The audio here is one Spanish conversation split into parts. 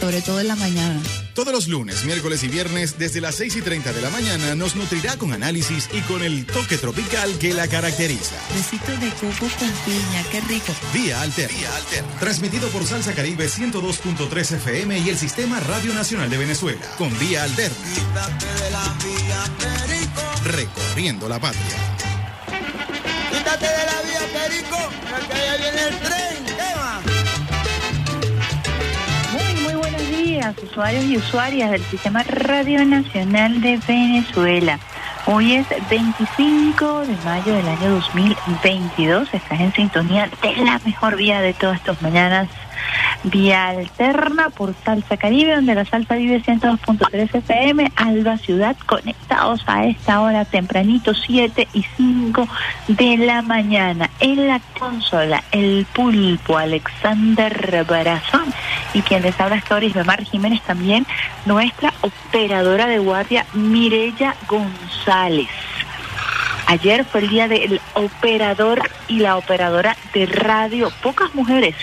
Sobre todo en la mañana. Todos los lunes, miércoles y viernes, desde las 6 y 30 de la mañana, nos nutrirá con análisis y con el toque tropical que la caracteriza. Besitos de coco con piña, qué rico. Vía Alterna. Vía Alterna. Transmitido por Salsa Caribe 102.3 FM y el Sistema Radio Nacional de Venezuela. Con Vía Alterna. Recorriendo la patria. Quítate de la vía, Perico, porque allá viene el tren. Días, usuarios y usuarias del Sistema Radio Nacional de Venezuela. Hoy es 25 de mayo del año 2022. Estás en sintonía de la mejor vía de todas estas mañanas. Vía alterna por Salsa Caribe, donde la salsa vive 102.3 FM, Alba Ciudad, conectados a esta hora tempranito, 7 y 5 de la mañana. En la consola, el pulpo Alexander Barazón y quien les habla Stories de Mar Jiménez también, nuestra operadora de guardia Mirella González. Ayer fue el día del operador y la operadora de radio. Pocas mujeres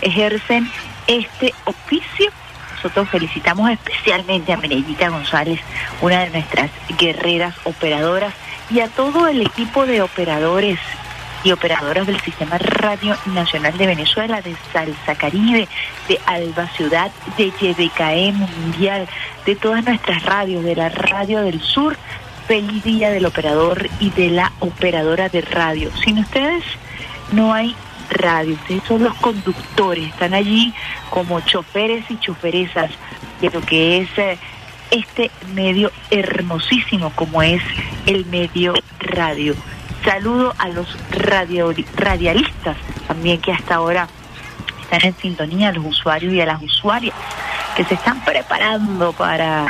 ejercen este oficio. Nosotros felicitamos especialmente a Mirellita González, una de nuestras guerreras operadoras, y a todo el equipo de operadores y operadoras del Sistema Radio Nacional de Venezuela, de Salsa Caribe, de Alba Ciudad, de YBKE Mundial, de todas nuestras radios, de la Radio del Sur. Feliz día del operador y de la operadora de radio. Sin ustedes no hay radio, ustedes son los conductores, están allí como choferes y choferesas de lo que es eh, este medio hermosísimo como es el medio radio. Saludo a los radio, radialistas también que hasta ahora están en sintonía, a los usuarios y a las usuarias que se están preparando para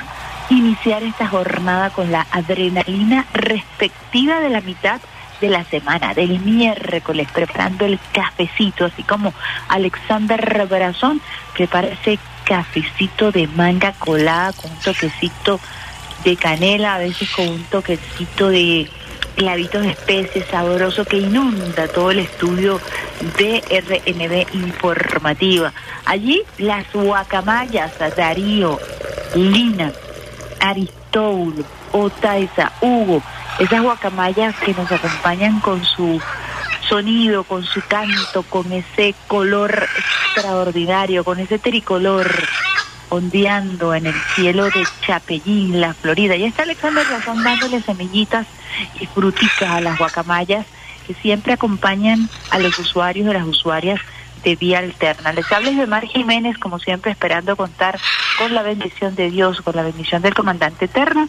iniciar esta jornada con la adrenalina respectiva de la mitad de la semana, del miércoles, preparando el cafecito, así como Alexander Brazón prepara ese cafecito de manga colada con un toquecito de canela, a veces con un toquecito de clavitos de especies sabroso que inunda todo el estudio de RNB Informativa. Allí las guacamayas, Darío, Lina, Aristóbulo, Otaiza, Hugo, esas guacamayas que nos acompañan con su sonido, con su canto, con ese color extraordinario, con ese tricolor ondeando en el cielo de Chapellín, la Florida. Y está Alexander Razón dándole semillitas y fruticas a las guacamayas que siempre acompañan a los usuarios y las usuarias de vía alterna. Les hables de Mar Jiménez, como siempre, esperando contar con la bendición de Dios, con la bendición del comandante eterno,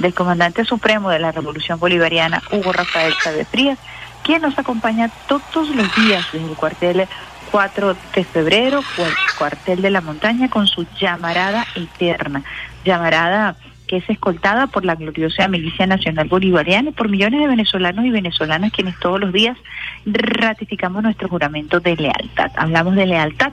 del comandante supremo de la Revolución Bolivariana, Hugo Rafael Chávez Frías, quien nos acompaña todos los días desde el cuartel 4 de febrero, cuartel de la montaña, con su llamarada eterna. Llamarada que es escoltada por la gloriosa Milicia Nacional Bolivariana y por millones de venezolanos y venezolanas quienes todos los días ratificamos nuestro juramento de lealtad. Hablamos de lealtad,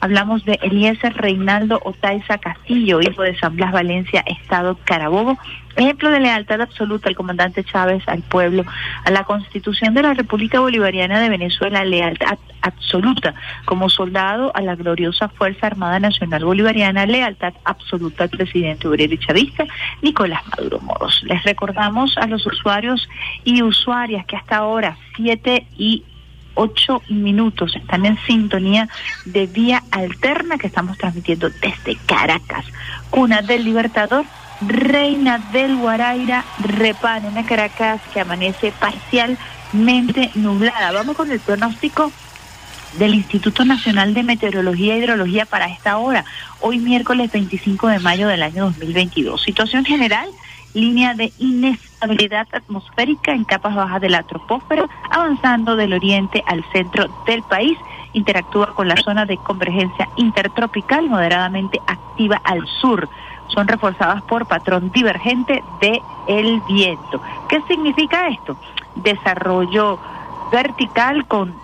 hablamos de Eliezer Reinaldo Otaiza Castillo, hijo de San Blas Valencia, Estado Carabobo, ejemplo de lealtad absoluta al comandante Chávez, al pueblo, a la Constitución de la República Bolivariana de Venezuela, lealtad absoluta como soldado a la gloriosa Fuerza Armada Nacional Bolivariana, lealtad absoluta al presidente obrero y chavista Nicolás Maduro Moros. Les recordamos a los usuarios y usuarias que hasta ahora, 7 y ocho minutos están en sintonía de vía alterna que estamos transmitiendo desde Caracas, cuna del Libertador, reina del Guaraira, Repanena, Caracas, que amanece parcialmente nublada. Vamos con el pronóstico del Instituto Nacional de Meteorología e Hidrología para esta hora, hoy miércoles 25 de mayo del año 2022. Situación general línea de inestabilidad atmosférica en capas bajas de la troposfera, avanzando del oriente al centro del país. Interactúa con la zona de convergencia intertropical moderadamente activa al sur. Son reforzadas por patrón divergente de el viento. ¿Qué significa esto? Desarrollo vertical con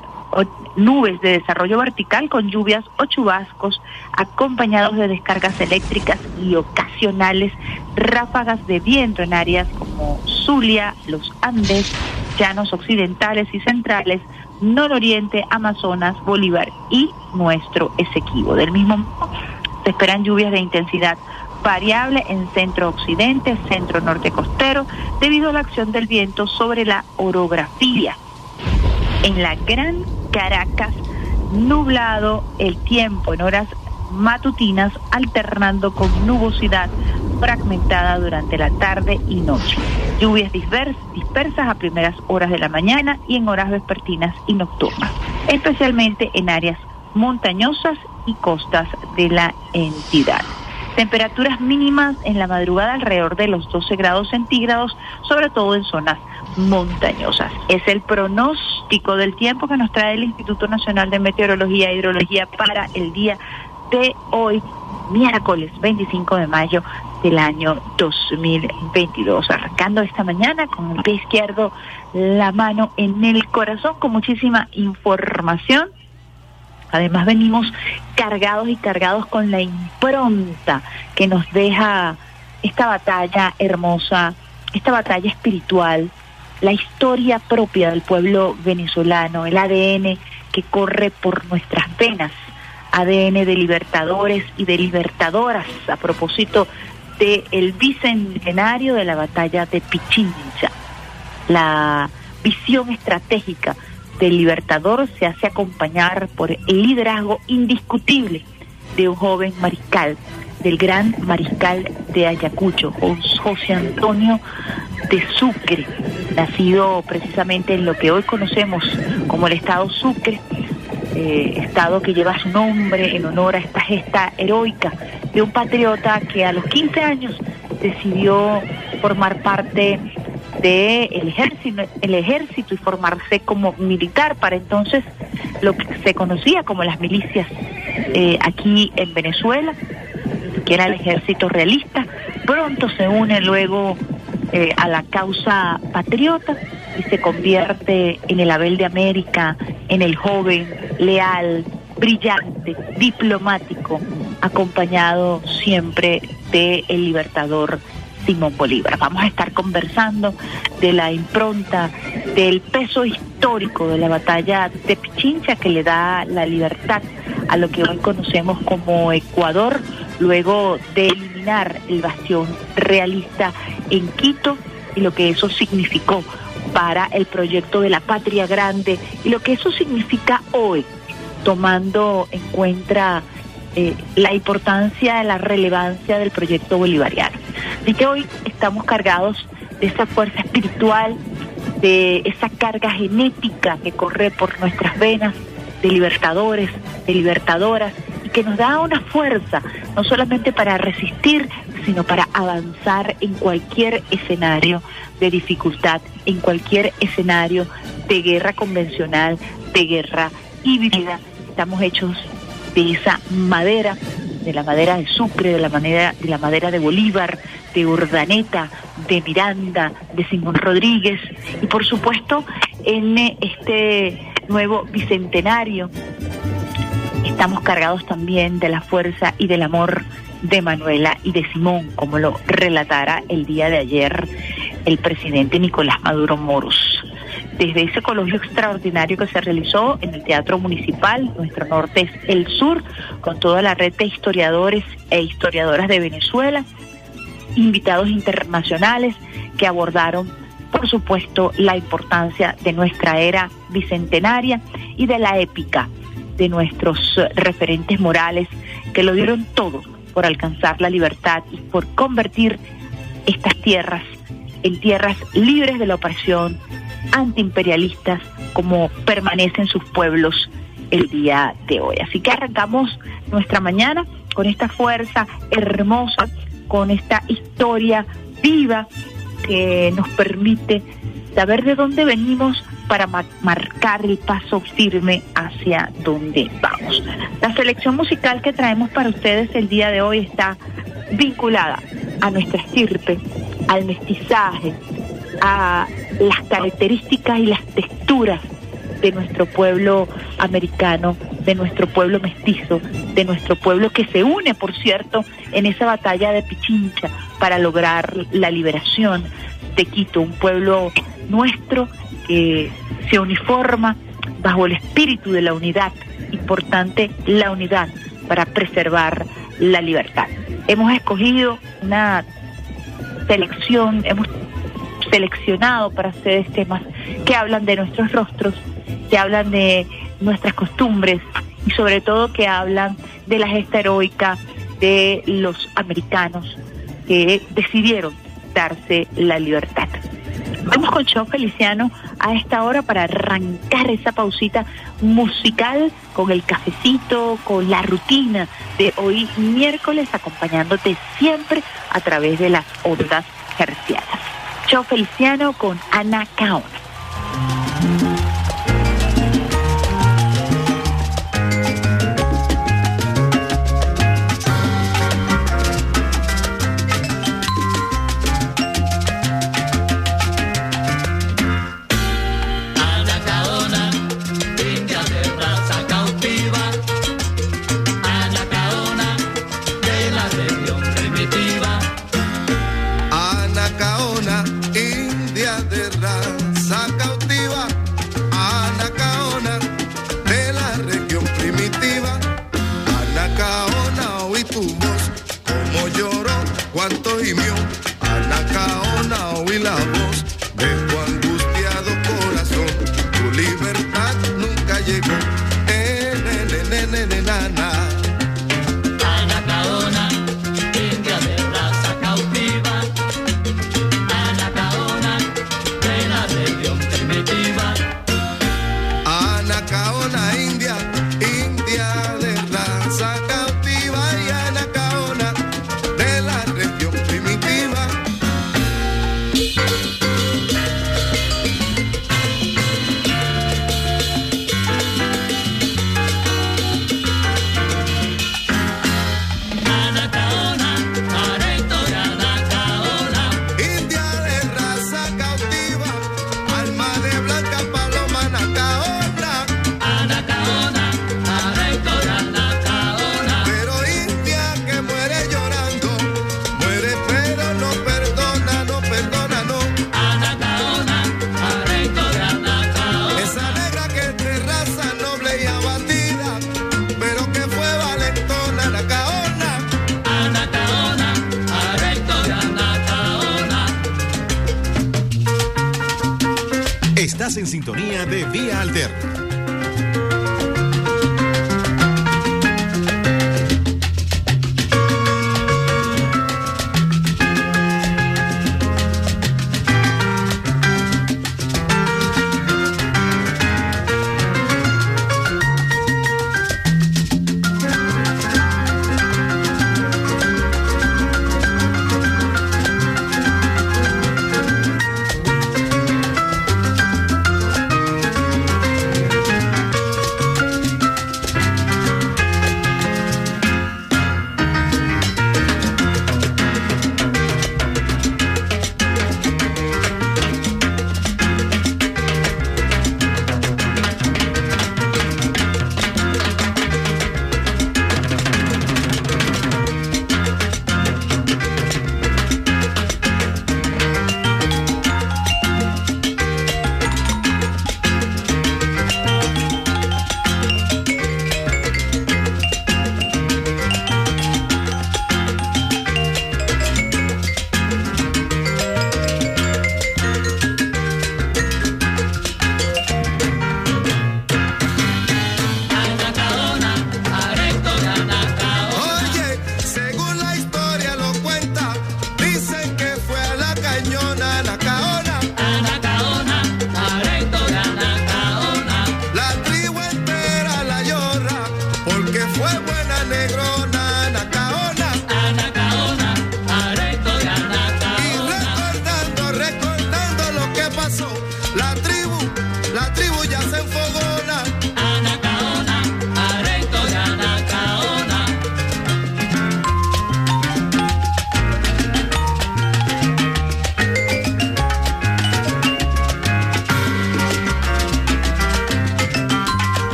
nubes de desarrollo vertical con lluvias o chubascos acompañados de descargas eléctricas y ocasionales ráfagas de viento en áreas como Zulia, los Andes, llanos occidentales y centrales, nororiente, Amazonas, Bolívar y nuestro Esequibo. Del mismo modo, se esperan lluvias de intensidad variable en centro occidente, centro norte costero, debido a la acción del viento sobre la orografía. En la Gran Caracas, nublado el tiempo en horas matutinas, alternando con nubosidad fragmentada durante la tarde y noche. Lluvias dispersas a primeras horas de la mañana y en horas vespertinas y nocturnas, especialmente en áreas montañosas y costas de la entidad. Temperaturas mínimas en la madrugada alrededor de los 12 grados centígrados, sobre todo en zonas montañosas. Es el pronóstico del tiempo que nos trae el Instituto Nacional de Meteorología e Hidrología para el día de hoy, miércoles 25 de mayo del año 2022. Arrancando esta mañana con el pie izquierdo, la mano en el corazón, con muchísima información Además venimos cargados y cargados con la impronta que nos deja esta batalla hermosa, esta batalla espiritual, la historia propia del pueblo venezolano, el ADN que corre por nuestras venas, ADN de libertadores y de libertadoras, a propósito del el bicentenario de la batalla de Pichincha, la visión estratégica del Libertador se hace acompañar por el liderazgo indiscutible de un joven mariscal, del gran mariscal de Ayacucho, José Antonio de Sucre, nacido precisamente en lo que hoy conocemos como el Estado Sucre, eh, estado que lleva su nombre en honor a esta gesta heroica de un patriota que a los 15 años decidió formar parte del ejército, el ejército y formarse como militar para entonces lo que se conocía como las milicias eh, aquí en Venezuela, que era el ejército realista. Pronto se une luego eh, a la causa patriota y se convierte en el Abel de América, en el joven, leal, brillante, diplomático, acompañado siempre de el libertador Simón Bolívar. Vamos a estar conversando de la impronta, del peso histórico de la batalla de Pichincha que le da la libertad a lo que hoy conocemos como Ecuador, luego de eliminar el bastión realista en Quito y lo que eso significó para el proyecto de la patria grande y lo que eso significa hoy, tomando en cuenta eh, la importancia, la relevancia del proyecto bolivariano. Así que hoy estamos cargados de esa fuerza espiritual, de esa carga genética que corre por nuestras venas, de libertadores, de libertadoras, y que nos da una fuerza, no solamente para resistir, sino para avanzar en cualquier escenario de dificultad, en cualquier escenario de guerra convencional, de guerra híbrida. Estamos hechos de esa madera, de la madera de Sucre, de la madera, de la madera de Bolívar, de Urdaneta, de Miranda, de Simón Rodríguez y por supuesto en este nuevo bicentenario. Estamos cargados también de la fuerza y del amor de Manuela y de Simón, como lo relatara el día de ayer el presidente Nicolás Maduro Moros desde ese coloquio extraordinario que se realizó en el Teatro Municipal, nuestro norte es el sur, con toda la red de historiadores e historiadoras de Venezuela, invitados internacionales que abordaron, por supuesto, la importancia de nuestra era bicentenaria y de la épica de nuestros referentes morales que lo dieron todo por alcanzar la libertad y por convertir estas tierras en tierras libres de la opresión, antiimperialistas como permanecen sus pueblos el día de hoy. Así que arrancamos nuestra mañana con esta fuerza hermosa, con esta historia viva que nos permite saber de dónde venimos para marcar el paso firme hacia donde vamos. La selección musical que traemos para ustedes el día de hoy está vinculada a nuestra estirpe, al mestizaje, a las características y las texturas de nuestro pueblo americano, de nuestro pueblo mestizo, de nuestro pueblo que se une, por cierto, en esa batalla de Pichincha para lograr la liberación de Quito, un pueblo nuestro que se uniforma bajo el espíritu de la unidad, importante la unidad para preservar la libertad. Hemos escogido una selección, hemos seleccionado para hacer temas que hablan de nuestros rostros, que hablan de nuestras costumbres y sobre todo que hablan de la gesta heroica de los americanos que decidieron darse la libertad. Vamos con Show Feliciano a esta hora para arrancar esa pausita musical con el cafecito, con la rutina de hoy miércoles, acompañándote siempre a través de las ondas hercianas. Show Feliciano con Ana Kaona.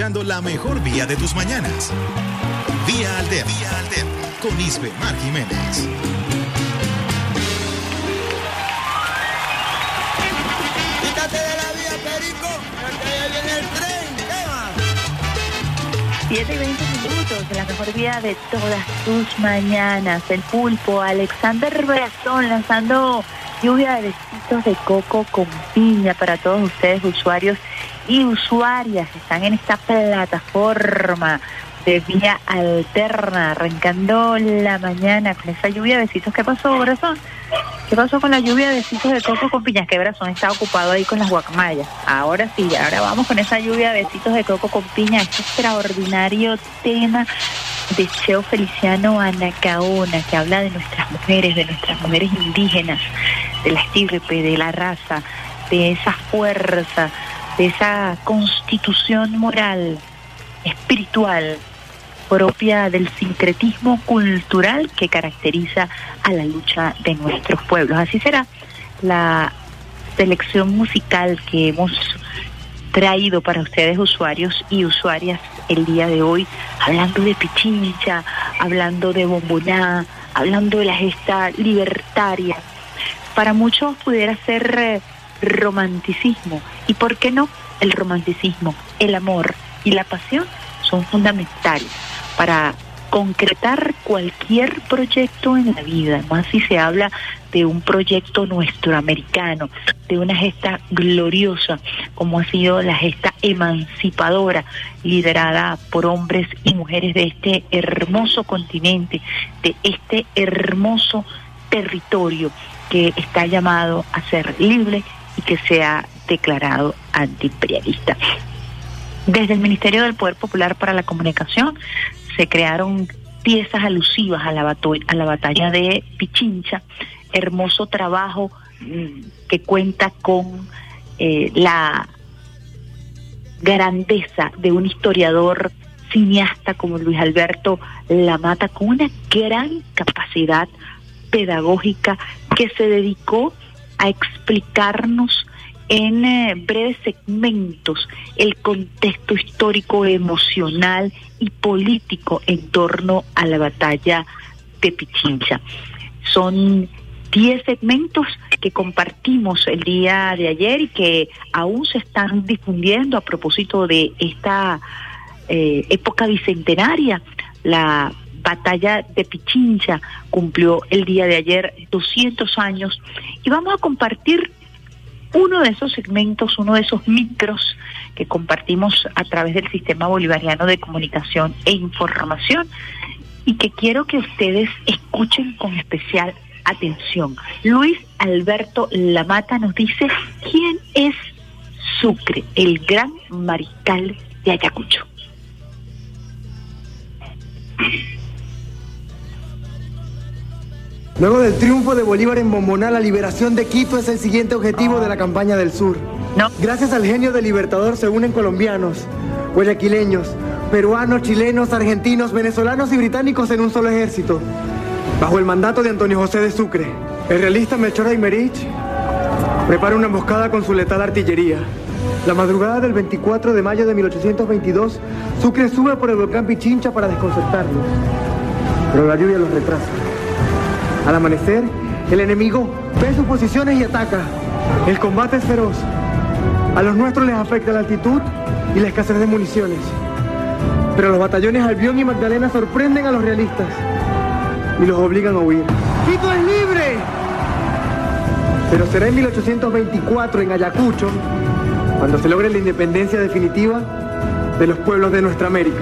Escuchando la mejor vía de tus mañanas. Vía Alterna. Vía Alterna. Con Isbe Mar Jiménez. Quítate de la vía, Perico, que ya viene el tren. ¿Qué más? 7 y 20 minutos de la mejor vida de todas tus mañanas. El pulpo, Alexander Brazón lanzando lluvia de besitos de coco con piña para todos ustedes, usuarios y usuarias están en esta plataforma de vía alterna, arrancando la mañana con esa lluvia de besitos. ¿Qué pasó, Brazón? ¿Qué pasó con la lluvia de besitos de coco con piñas? Que Brazón está ocupado ahí con las guacamayas. Ahora sí, ahora vamos con esa lluvia de besitos de coco con piña, este extraordinario tema de Cheo Feliciano Anacaona, que habla de nuestras mujeres, de nuestras mujeres indígenas, de la estirpe, de la raza, de esa fuerza, de esa constitución moral, espiritual, propia del sincretismo cultural que caracteriza a la lucha de nuestros pueblos. Así será la selección musical que hemos traído para ustedes usuarios y usuarias el día de hoy, hablando de Pichincha, hablando de Bomboná, hablando de la gesta libertaria. Para muchos pudiera ser eh, romanticismo. ¿Y por qué no? El romanticismo, el amor y la pasión son fundamentales para concretar cualquier proyecto en la vida, más si se habla de un proyecto nuestro americano, de una gesta gloriosa, como ha sido la gesta emancipadora, liderada por hombres y mujeres de este hermoso continente, de este hermoso territorio que está llamado a ser libre y que sea declarado antiimperialista. Desde el Ministerio del Poder Popular para la Comunicación se crearon piezas alusivas a la, a la batalla de Pichincha, hermoso trabajo mm, que cuenta con eh, la grandeza de un historiador cineasta como Luis Alberto Lamata, con una gran capacidad pedagógica que se dedicó a explicarnos en eh, breves segmentos el contexto histórico, emocional y político en torno a la batalla de Pichincha. Son 10 segmentos que compartimos el día de ayer y que aún se están difundiendo a propósito de esta eh, época bicentenaria. La batalla de Pichincha cumplió el día de ayer 200 años y vamos a compartir uno de esos segmentos, uno de esos micros que compartimos a través del Sistema Bolivariano de Comunicación e Información y que quiero que ustedes escuchen con especial atención. Luis Alberto Lamata nos dice quién es Sucre, el gran mariscal de Ayacucho. Luego del triunfo de Bolívar en Bomboná, la liberación de Quito es el siguiente objetivo de la campaña del sur. No. Gracias al genio del libertador se unen colombianos, guayaquileños, peruanos, chilenos, argentinos, venezolanos y británicos en un solo ejército, bajo el mandato de Antonio José de Sucre. El realista Melchor Aymerich prepara una emboscada con su letal artillería. La madrugada del 24 de mayo de 1822, Sucre sube por el volcán Pichincha para desconcertarlos, pero la lluvia los retrasa. Al amanecer, el enemigo ve sus posiciones y ataca. El combate es feroz. A los nuestros les afecta la altitud y la escasez de municiones. Pero los batallones Albión y Magdalena sorprenden a los realistas y los obligan a huir. ¡Quito es libre! Pero será en 1824 en Ayacucho cuando se logre la independencia definitiva de los pueblos de nuestra América.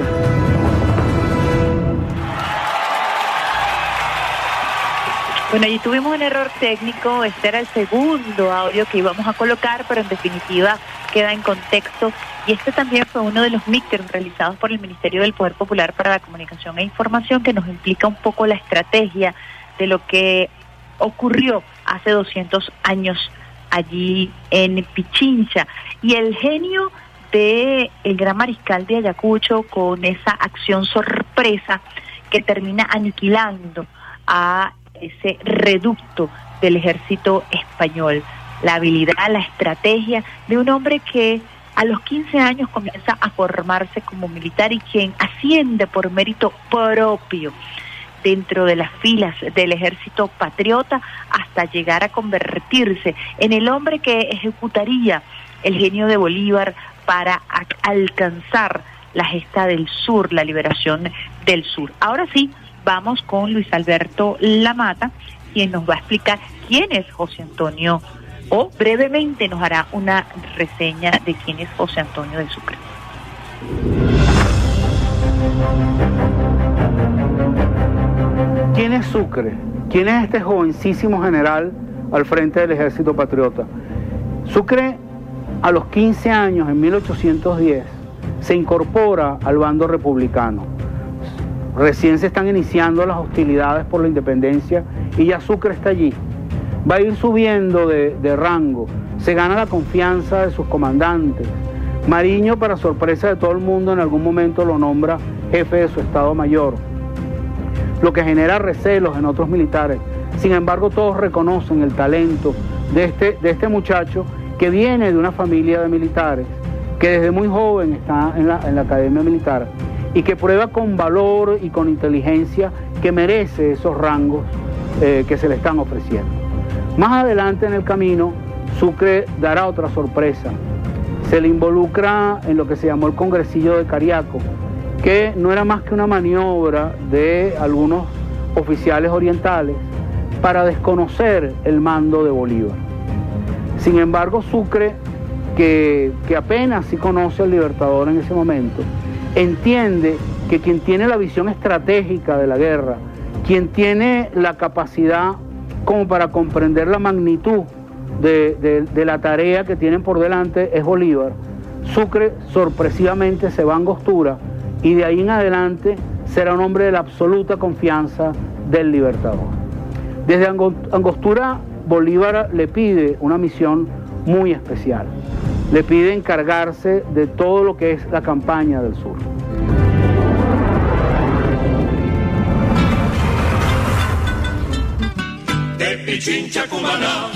Bueno, allí tuvimos un error técnico, este era el segundo audio que íbamos a colocar, pero en definitiva queda en contexto. Y este también fue uno de los mixers realizados por el Ministerio del Poder Popular para la Comunicación e Información, que nos implica un poco la estrategia de lo que ocurrió hace 200 años allí en Pichincha. Y el genio de el gran mariscal de Ayacucho con esa acción sorpresa que termina aniquilando a ese reducto del ejército español. La habilidad, la estrategia de un hombre que A los 15 años comienza a formarse como militar y quien asciende por mérito propio dentro de las filas del ejército patriota hasta llegar a convertirse en el hombre que ejecutaría el genio de Bolívar para alcanzar la gesta del sur, la liberación del sur. Ahora sí, vamos con Luis Alberto Lamata, quien nos va a explicar quién es José Antonio o brevemente nos hará una reseña de quién es José Antonio de Sucre. ¿Quién es Sucre? ¿Quién es este jovencísimo general al frente del ejército patriota? Sucre a los 15 años, en 1810, se incorpora al bando republicano. Recién se están iniciando las hostilidades por la independencia y ya Sucre está allí. Va a ir subiendo de, rango, se gana la confianza de sus comandantes. Mariño, para sorpresa de todo el mundo, en algún momento lo nombra jefe de su Estado Mayor, lo que genera recelos en otros militares. Sin embargo, todos reconocen el talento de este, de este muchacho que viene de una familia de militares, que desde muy joven está en la, en la academia militar y que prueba con valor y con inteligencia que merece esos rangos eh, que se le están ofreciendo. Más adelante en el camino, Sucre dará otra sorpresa. Se le involucra en lo que se llamó el Congresillo de Cariaco, que no era más que una maniobra de algunos oficiales orientales para desconocer el mando de Bolívar. Sin embargo, Sucre, que, que apenas sí conoce al Libertador en ese momento, entiende que quien tiene la visión estratégica de la guerra, quien tiene la capacidad como para comprender la magnitud de, la tarea que tienen por delante es Bolívar. Sucre sorpresivamente se va a Angostura y de ahí en adelante será un hombre de la absoluta confianza del Libertador. Desde Angostura Bolívar le pide una misión muy especial. Le pide encargarse de todo lo que es la campaña del sur. De Pichincha Cumana,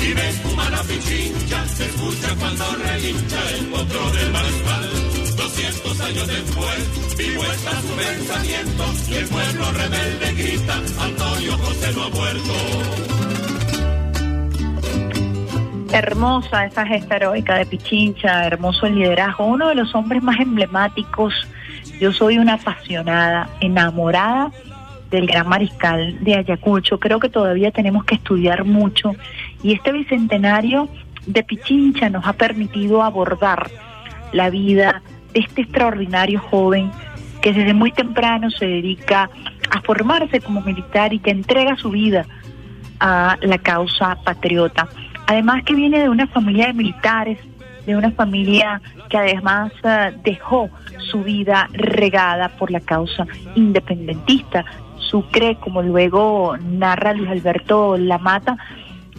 y ven Cumana Pichincha, se escucha cuando relincha el potro del mariscal. 200 años después, vivo está su pensamiento, y el pueblo rebelde grita, Antonio José no ha muerto. Hermosa esa gesta heroica de Pichincha, hermoso el liderazgo, uno de los hombres más emblemáticos. Yo soy una apasionada, enamorada del gran mariscal de Ayacucho. Creo que todavía tenemos que estudiar mucho y este bicentenario de Pichincha nos ha permitido abordar la vida de este extraordinario joven que desde muy temprano se dedica a formarse como militar y que entrega su vida a la causa patriota. Además que viene de una familia de militares, de una familia que además eh, dejó su vida regada por la causa independentista. Sucre, como luego narra Luis Alberto Lamata,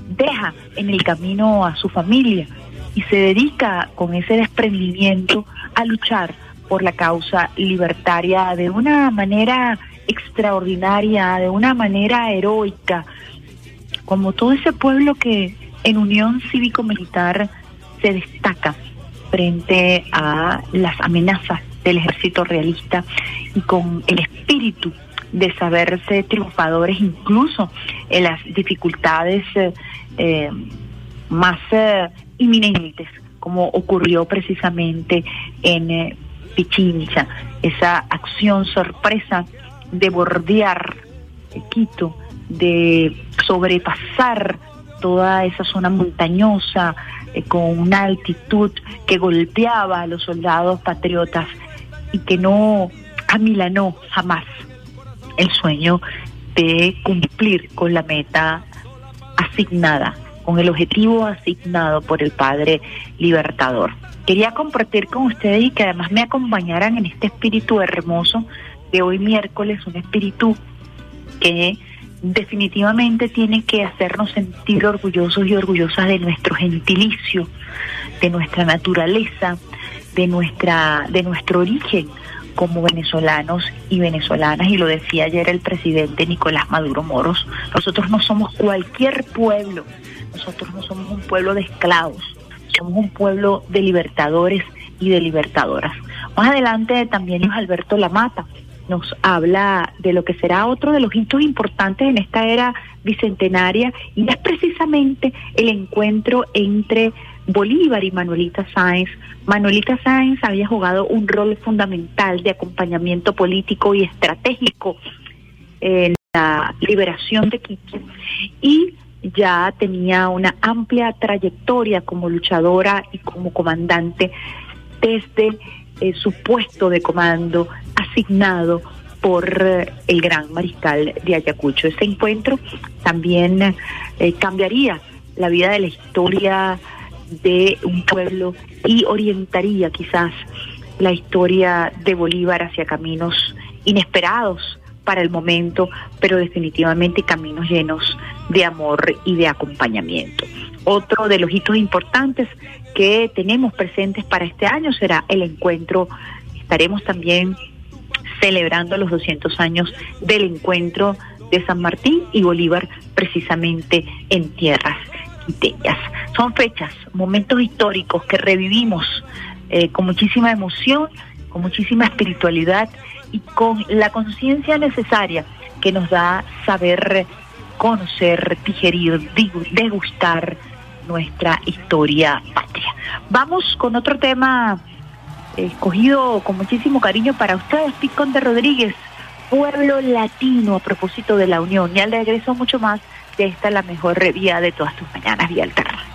deja en el camino a su familia y se dedica con ese desprendimiento a luchar por la causa libertaria de una manera extraordinaria, de una manera heroica, como todo ese pueblo que en unión cívico-militar se destaca frente a las amenazas del ejército realista y con el espíritu de saberse triunfadores incluso en las dificultades eh, eh, más eh, inminentes, como ocurrió precisamente en Pichincha, esa acción sorpresa de bordear Quito, de sobrepasar toda esa zona montañosa, eh, con una altitud que golpeaba a los soldados patriotas y que no amilanó jamás el sueño de cumplir con la meta asignada, con el objetivo asignado por el Padre Libertador. Quería compartir con ustedes y que además me acompañaran en este espíritu hermoso de hoy miércoles, un espíritu que definitivamente tiene que hacernos sentir orgullosos y orgullosas de nuestro gentilicio, de nuestra naturaleza, de nuestra de nuestro origen como venezolanos y venezolanas y lo decía ayer el presidente Nicolás Maduro Moros, nosotros no somos cualquier pueblo, nosotros no somos un pueblo de esclavos, somos un pueblo de libertadores y de libertadoras. Más adelante también Luis Alberto Lamata nos habla de lo que será otro de los hitos importantes en esta era bicentenaria y es precisamente el encuentro entre Bolívar y Manuelita Sáenz. Manuelita Sáenz había jugado un rol fundamental de acompañamiento político y estratégico en la liberación de Quito y ya tenía una amplia trayectoria como luchadora y como comandante desde eh, su puesto de comando asignado por eh, el gran mariscal de Ayacucho. Este encuentro también eh, cambiaría la vida de la historia de un pueblo y orientaría quizás la historia de Bolívar hacia caminos inesperados para el momento, pero definitivamente caminos llenos de amor y de acompañamiento. Otro de los hitos importantes que tenemos presentes para este año será el encuentro. Estaremos también celebrando los 200 años del encuentro de San Martín y Bolívar precisamente en tierras quiteñas. Son fechas, momentos históricos que revivimos eh, con muchísima emoción, con muchísima espiritualidad y con la conciencia necesaria que nos da saber conocer, digerir, degustar nuestra historia patria. Vamos con otro tema escogido con muchísimo cariño para ustedes, Picón de Rodríguez, Pueblo Latino, a propósito de la Unión. Y al regreso mucho más de esta la mejor vía de todas tus mañanas, Vía Alterna.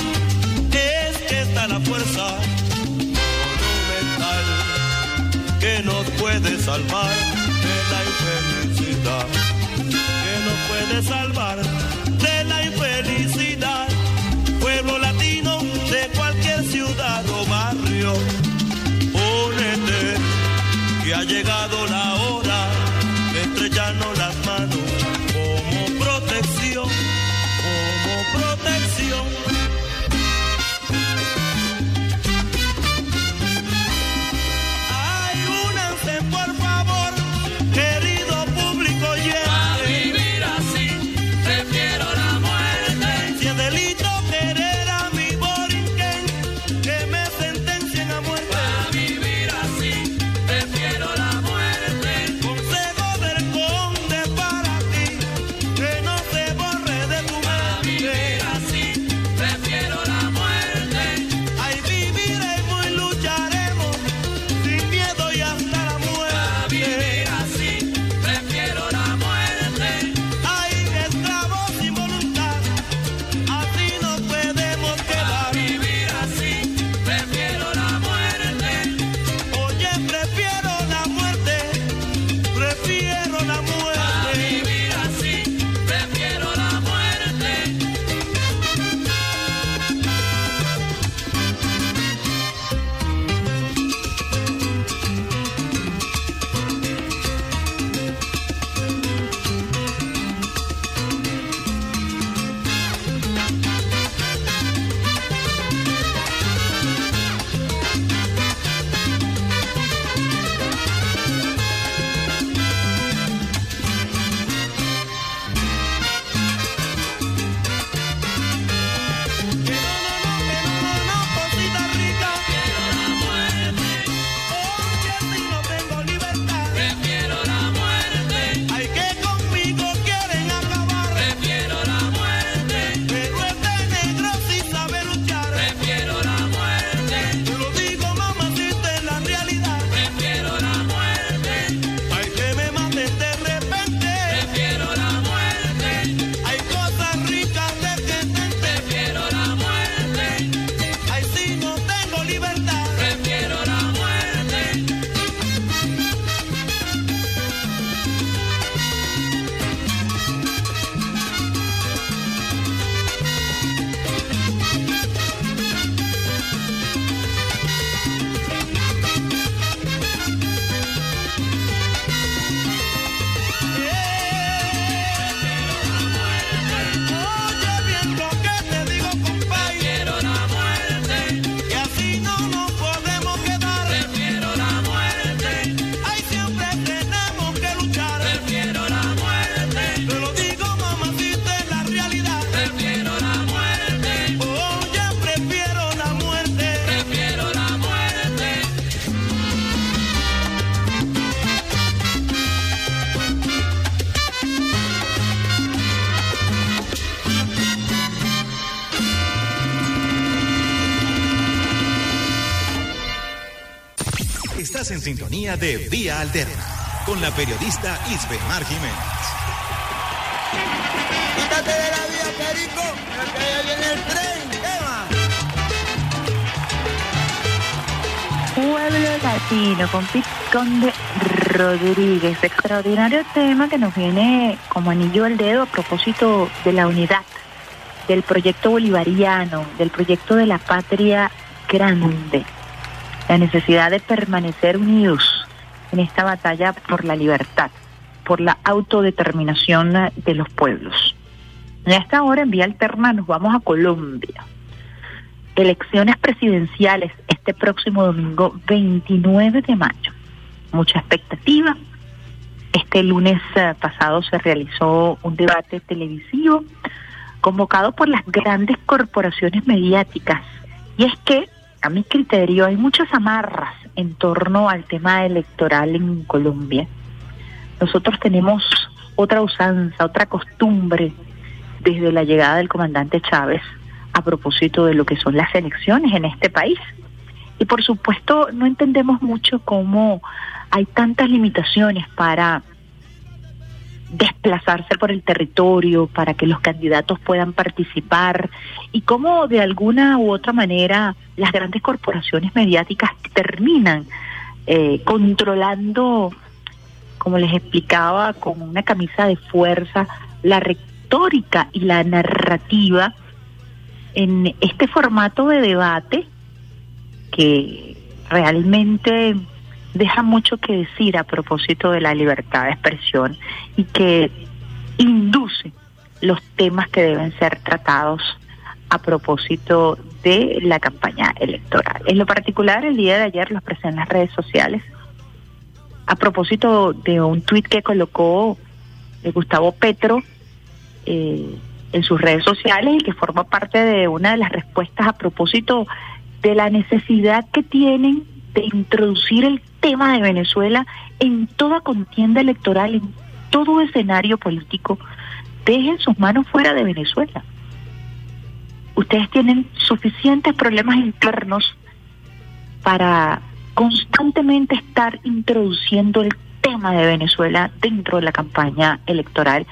que nos puede salvar de la infelicidad, que nos puede salvar de la infelicidad de cualquier ciudad o barrio. Únete, que ha llegado la hora sintonía de Vía Alterna con la periodista Mar Jiménez. Quítate de la vía, Perico, que ya viene el tren. Pueblo Latino con Conde Rodríguez. Extraordinario tema que nos viene como anillo al dedo a propósito de la unidad, del proyecto bolivariano, del proyecto de la patria grande, la necesidad de permanecer unidos en esta batalla por la libertad, por la autodeterminación de los pueblos. En esta hora, en vía alterna, nos vamos a Colombia elecciones presidenciales este próximo domingo 29 de mayo. Mucha expectativa. Este lunes eh, pasado se realizó un debate televisivo convocado por las grandes corporaciones mediáticas. Y es que, a mi criterio, hay muchas amarras en torno al tema electoral en Colombia. Nosotros tenemos otra usanza, otra costumbre desde la llegada del comandante Chávez a propósito de lo que son las elecciones en este país. Y por supuesto no entendemos mucho cómo hay tantas limitaciones para desplazarse por el territorio, para que los candidatos puedan participar y cómo de alguna u otra manera las grandes corporaciones mediáticas terminan eh, controlando, como les explicaba, con una camisa de fuerza, la retórica y la narrativa en este formato de debate que realmente deja mucho que decir a propósito de la libertad de expresión y que induce los temas que deben ser tratados a propósito de la campaña electoral. En lo particular, el día de ayer lo expresé en las redes sociales a propósito de un tuit que colocó eh, Gustavo Petro, eh, en sus redes sociales y que forma parte de una de las respuestas a propósito de la necesidad que tienen de introducir el tema de Venezuela en toda contienda electoral, en todo escenario político. Dejen sus manos fuera de Venezuela. Ustedes tienen suficientes problemas internos para constantemente estar introduciendo el tema de Venezuela dentro de la campaña electoral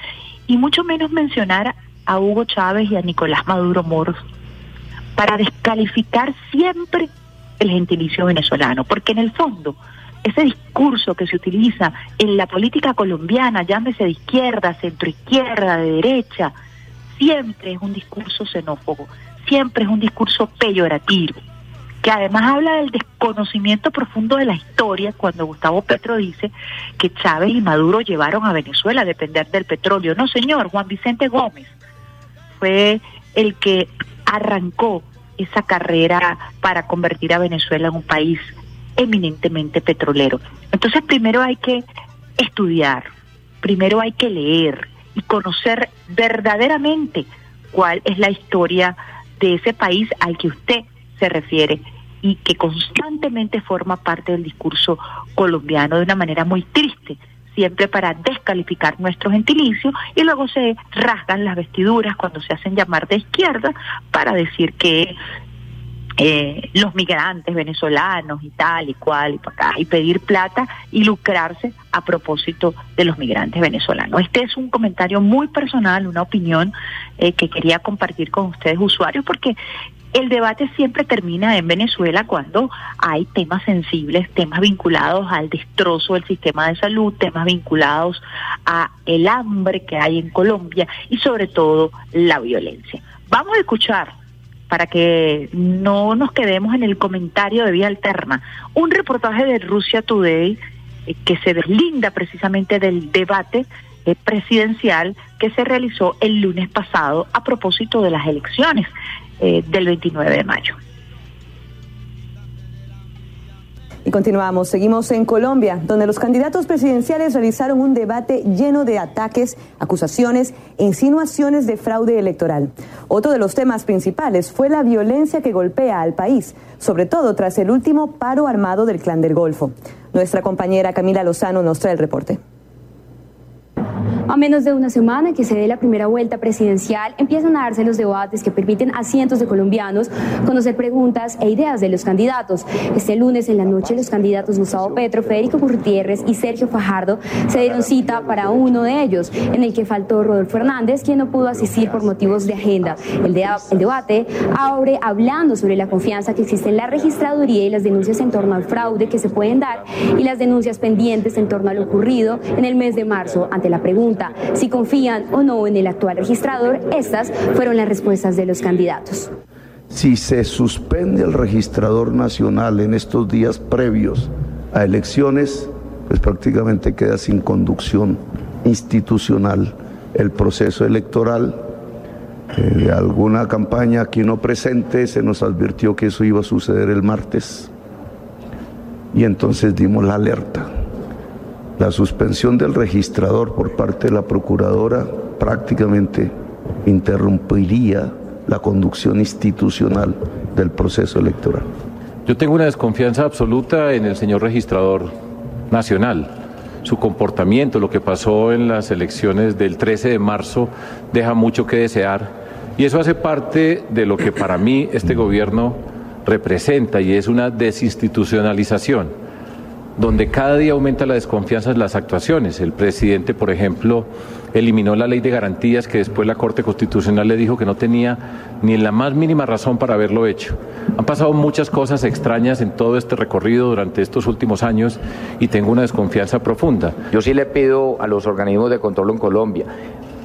y mucho menos mencionar a Hugo Chávez y a Nicolás Maduro Moros para descalificar siempre el gentilicio venezolano, porque en el fondo ese discurso que se utiliza en la política colombiana, llámese de izquierda, centroizquierda, de derecha, siempre es un discurso xenófobo, siempre es un discurso peyorativo, que además habla del desconocimiento profundo de la historia cuando Gustavo Petro dice que Chávez y Maduro llevaron a Venezuela a depender del petróleo. No, señor, Juan Vicente Gómez fue el que arrancó esa carrera para convertir a Venezuela en un país eminentemente petrolero. Entonces primero hay que estudiar, primero hay que leer y conocer verdaderamente cuál es la historia de ese país al que usted se refiere y que constantemente forma parte del discurso colombiano de una manera muy triste siempre para descalificar nuestro gentilicio y luego se rasgan las vestiduras cuando se hacen llamar de izquierda para decir que eh, los migrantes venezolanos y tal y cual y para acá y pedir plata y lucrarse a propósito de los migrantes venezolanos. Este es un comentario muy personal, una opinión eh, que quería compartir con ustedes usuarios porque el debate siempre termina en Venezuela cuando hay temas sensibles, temas vinculados al destrozo del sistema de salud, temas vinculados a el hambre que hay en Colombia y sobre todo la violencia. Vamos a escuchar para que no nos quedemos en el comentario de vía alterna, un reportaje de Rusia Today eh, que se deslinda precisamente del debate eh, presidencial que se realizó el lunes pasado a propósito de las elecciones. Eh, del 29 de mayo. Y continuamos, seguimos en Colombia, donde los candidatos presidenciales realizaron un debate lleno de ataques, acusaciones e insinuaciones de fraude electoral. Otro de los temas principales fue la violencia que golpea al país, sobre todo tras el último paro armado del Clan del Golfo. Nuestra compañera Camila Lozano nos trae el reporte. A menos de una semana que se dé la primera vuelta presidencial, empiezan a darse los debates que permiten a cientos de colombianos conocer preguntas e ideas de los candidatos. Este lunes en la noche los candidatos Gustavo Petro, Federico Gutiérrez y Sergio Fajardo se dieron cita para uno de ellos, en el que faltó Rodolfo Hernández, quien no pudo asistir por motivos de agenda. El, debate abre hablando sobre la confianza que existe en la registraduría y las denuncias en torno al fraude que se pueden dar y las denuncias pendientes en torno a lo ocurrido en el mes de marzo. Ante la pregunta si confían o no en el actual registrador, estas fueron las respuestas de los candidatos. Si se suspende el registrador nacional en estos días previos a elecciones, pues prácticamente queda sin conducción institucional el proceso electoral. Eh, de alguna campaña aquí no presente se nos advirtió que eso iba a suceder el martes y entonces dimos la alerta. La suspensión del registrador por parte de la procuradora prácticamente interrumpiría la conducción institucional del proceso electoral. Yo tengo una desconfianza absoluta en el señor registrador nacional. Su comportamiento, lo que pasó en las elecciones del 13 de marzo, deja mucho que desear. Y eso hace parte de lo que para mí este gobierno representa y es una desinstitucionalización, donde cada día aumenta la desconfianza en las actuaciones. El presidente, por ejemplo, eliminó la ley de garantías que después la Corte Constitucional le dijo que no tenía ni la más mínima razón para haberlo hecho. Han pasado muchas cosas extrañas en todo este recorrido durante estos últimos años y tengo una desconfianza profunda. Yo sí le pido a los organismos de control en Colombia,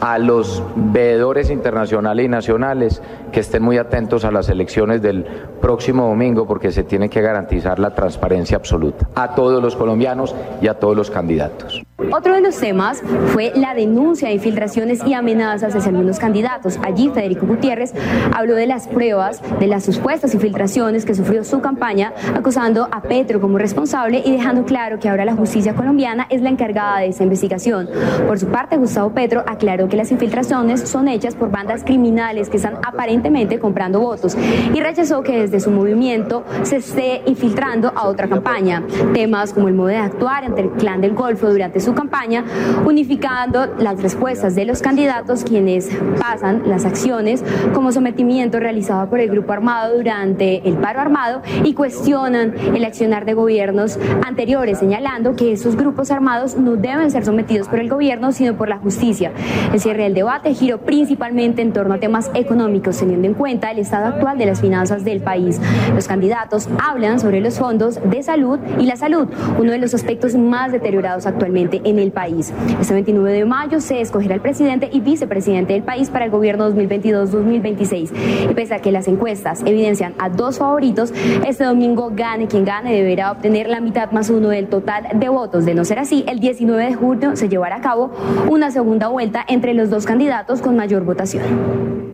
a los veedores internacionales y nacionales que estén muy atentos a las elecciones del próximo domingo porque se tiene que garantizar la transparencia absoluta a todos los colombianos y a todos los candidatos. Otro de los temas fue la denuncia de infiltraciones y amenazas hacia algunos candidatos. Allí Federico Gutiérrez habló de las pruebas de las supuestas infiltraciones que sufrió su campaña, acusando a Petro como responsable y dejando claro que ahora la justicia colombiana es la encargada de esa investigación. Por su parte, Gustavo Petro aclaró que las infiltraciones son hechas por bandas criminales que están aparentemente comprando votos y rechazó que desde su movimiento se esté infiltrando a otra campaña. Temas como el modo de actuar ante el clan del Golfo durante su campaña, unificando las respuestas de los candidatos quienes pasan las acciones como sometimiento realizado por el grupo armado durante el paro armado y cuestionan el accionar de gobiernos anteriores, señalando que esos grupos armados no deben ser sometidos por el gobierno, sino por la justicia. El cierre del debate giró principalmente en torno a temas económicos, teniendo en cuenta el estado actual de las finanzas del país. Los candidatos hablan sobre los fondos de salud y la salud, uno de los aspectos más deteriorados actualmente en el país. Este 29 de mayo se escogerá el presidente y vicepresidente del país para el gobierno 2022-2026. Y pese a que las encuestas evidencian a dos favoritos, este domingo gane quien gane deberá obtener la mitad más uno del total de votos. De no ser así, el 19 de junio se llevará a cabo una segunda vuelta entre los dos candidatos con mayor votación.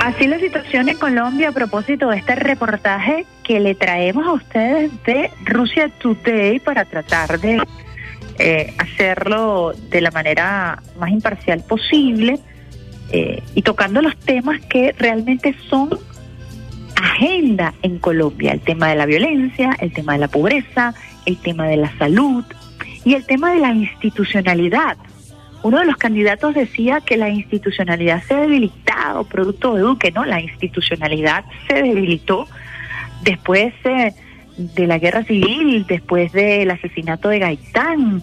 Así la situación en Colombia a propósito de este reportaje que le traemos a ustedes de Rusia Today para tratar de eh, hacerlo de la manera más imparcial posible eh, y tocando los temas que realmente son agenda en Colombia, el tema de la violencia, el tema de la pobreza, el tema de la salud y el tema de la institucionalidad uno de los candidatos decía que la institucionalidad se debilitado, producto de Duque, ¿no? La institucionalidad se debilitó después eh, de la guerra civil, después del asesinato de Gaitán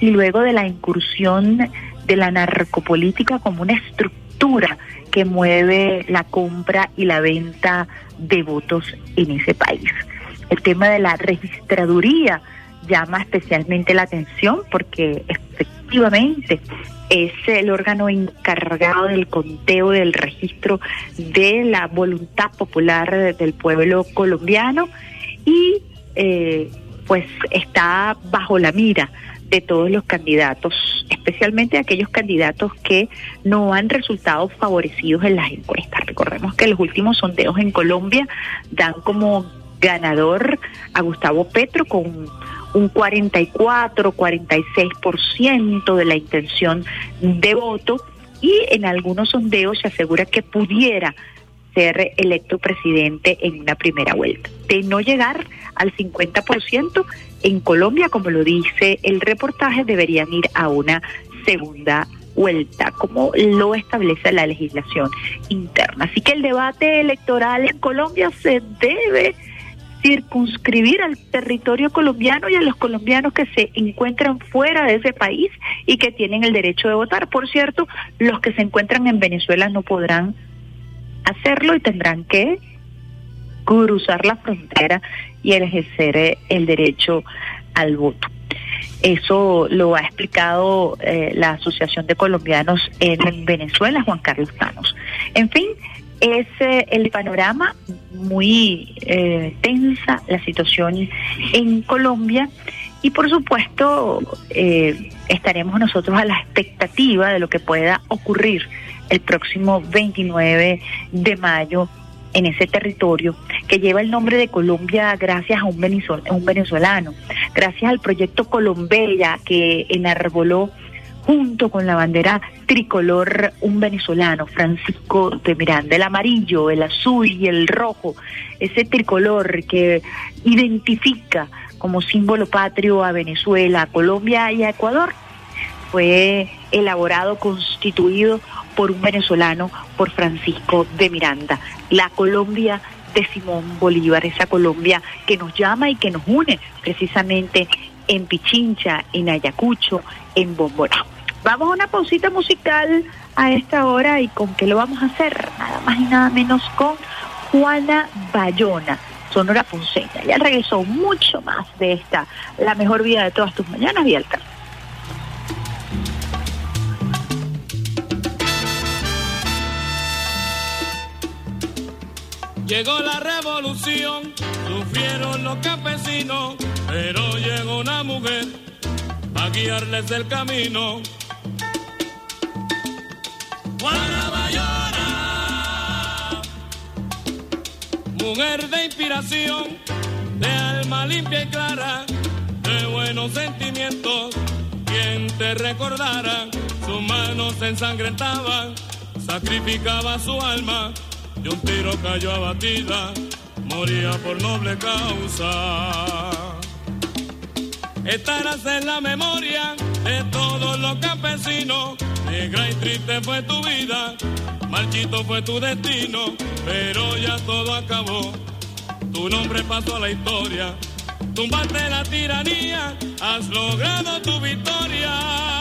y luego de la incursión de la narcopolítica como una estructura que mueve la compra y la venta de votos en ese país. El tema de la registraduría llama especialmente la atención porque efectivamente es el órgano encargado del conteo del registro de la voluntad popular del pueblo colombiano y eh, pues está bajo la mira de todos los candidatos, especialmente aquellos candidatos que no han resultado favorecidos en las encuestas. Recordemos que los últimos sondeos en Colombia dan como ganador a Gustavo Petro con un 44, 46% de la intención de voto y en algunos sondeos se asegura que pudiera ser electo presidente en una primera vuelta. De no llegar al 50% en Colombia, como lo dice el reportaje, deberían ir a una segunda vuelta, como lo establece la legislación interna. Así que el debate electoral en Colombia se debe circunscribir al territorio colombiano y a los colombianos que se encuentran fuera de ese país y que tienen el derecho de votar. Por cierto, los que se encuentran en Venezuela no podrán hacerlo y tendrán que cruzar la frontera y ejercer eh, el derecho al voto. Eso lo ha explicado eh, la Asociación de Colombianos en Venezuela, Juan Carlos Tanos. En fin, es eh, el panorama muy eh, tensa la situación en Colombia. Y por supuesto eh, estaremos nosotros a la expectativa de lo que pueda ocurrir el próximo 29 de mayo en ese territorio que lleva el nombre de Colombia gracias a un, un venezolano, gracias al proyecto Colombella que enarboló junto con la bandera tricolor un venezolano, Francisco de Miranda, el amarillo, el azul y el rojo, ese tricolor que identifica como símbolo patrio a Venezuela, a Colombia y a Ecuador, fue elaborado, constituido por un venezolano, por Francisco de Miranda. La Colombia de Simón Bolívar, esa Colombia que nos llama y que nos une precisamente en Pichincha, en Ayacucho, en Bomborá. Vamos a una pausita musical a esta hora y con qué lo vamos a hacer, nada más y nada menos con Juana Bayona, Sonora Ponceña. Ya regresó mucho más de esta, la mejor vida de todas tus mañanas y. Llegó la revolución, sufrieron los campesinos, pero llegó una mujer a guiarles el camino. Juana Bayona, mujer de inspiración, de alma limpia y clara, de buenos sentimientos, quien te recordara, sus manos ensangrentaban, sacrificaba su alma, de un tiro cayó abatida, moría por noble causa. Estarás en la memoria de todos los campesinos Negra y triste fue tu vida, marchito fue tu destino, pero ya todo acabó. Tu nombre pasó a la historia, tumbaste la tiranía, has logrado tu victoria.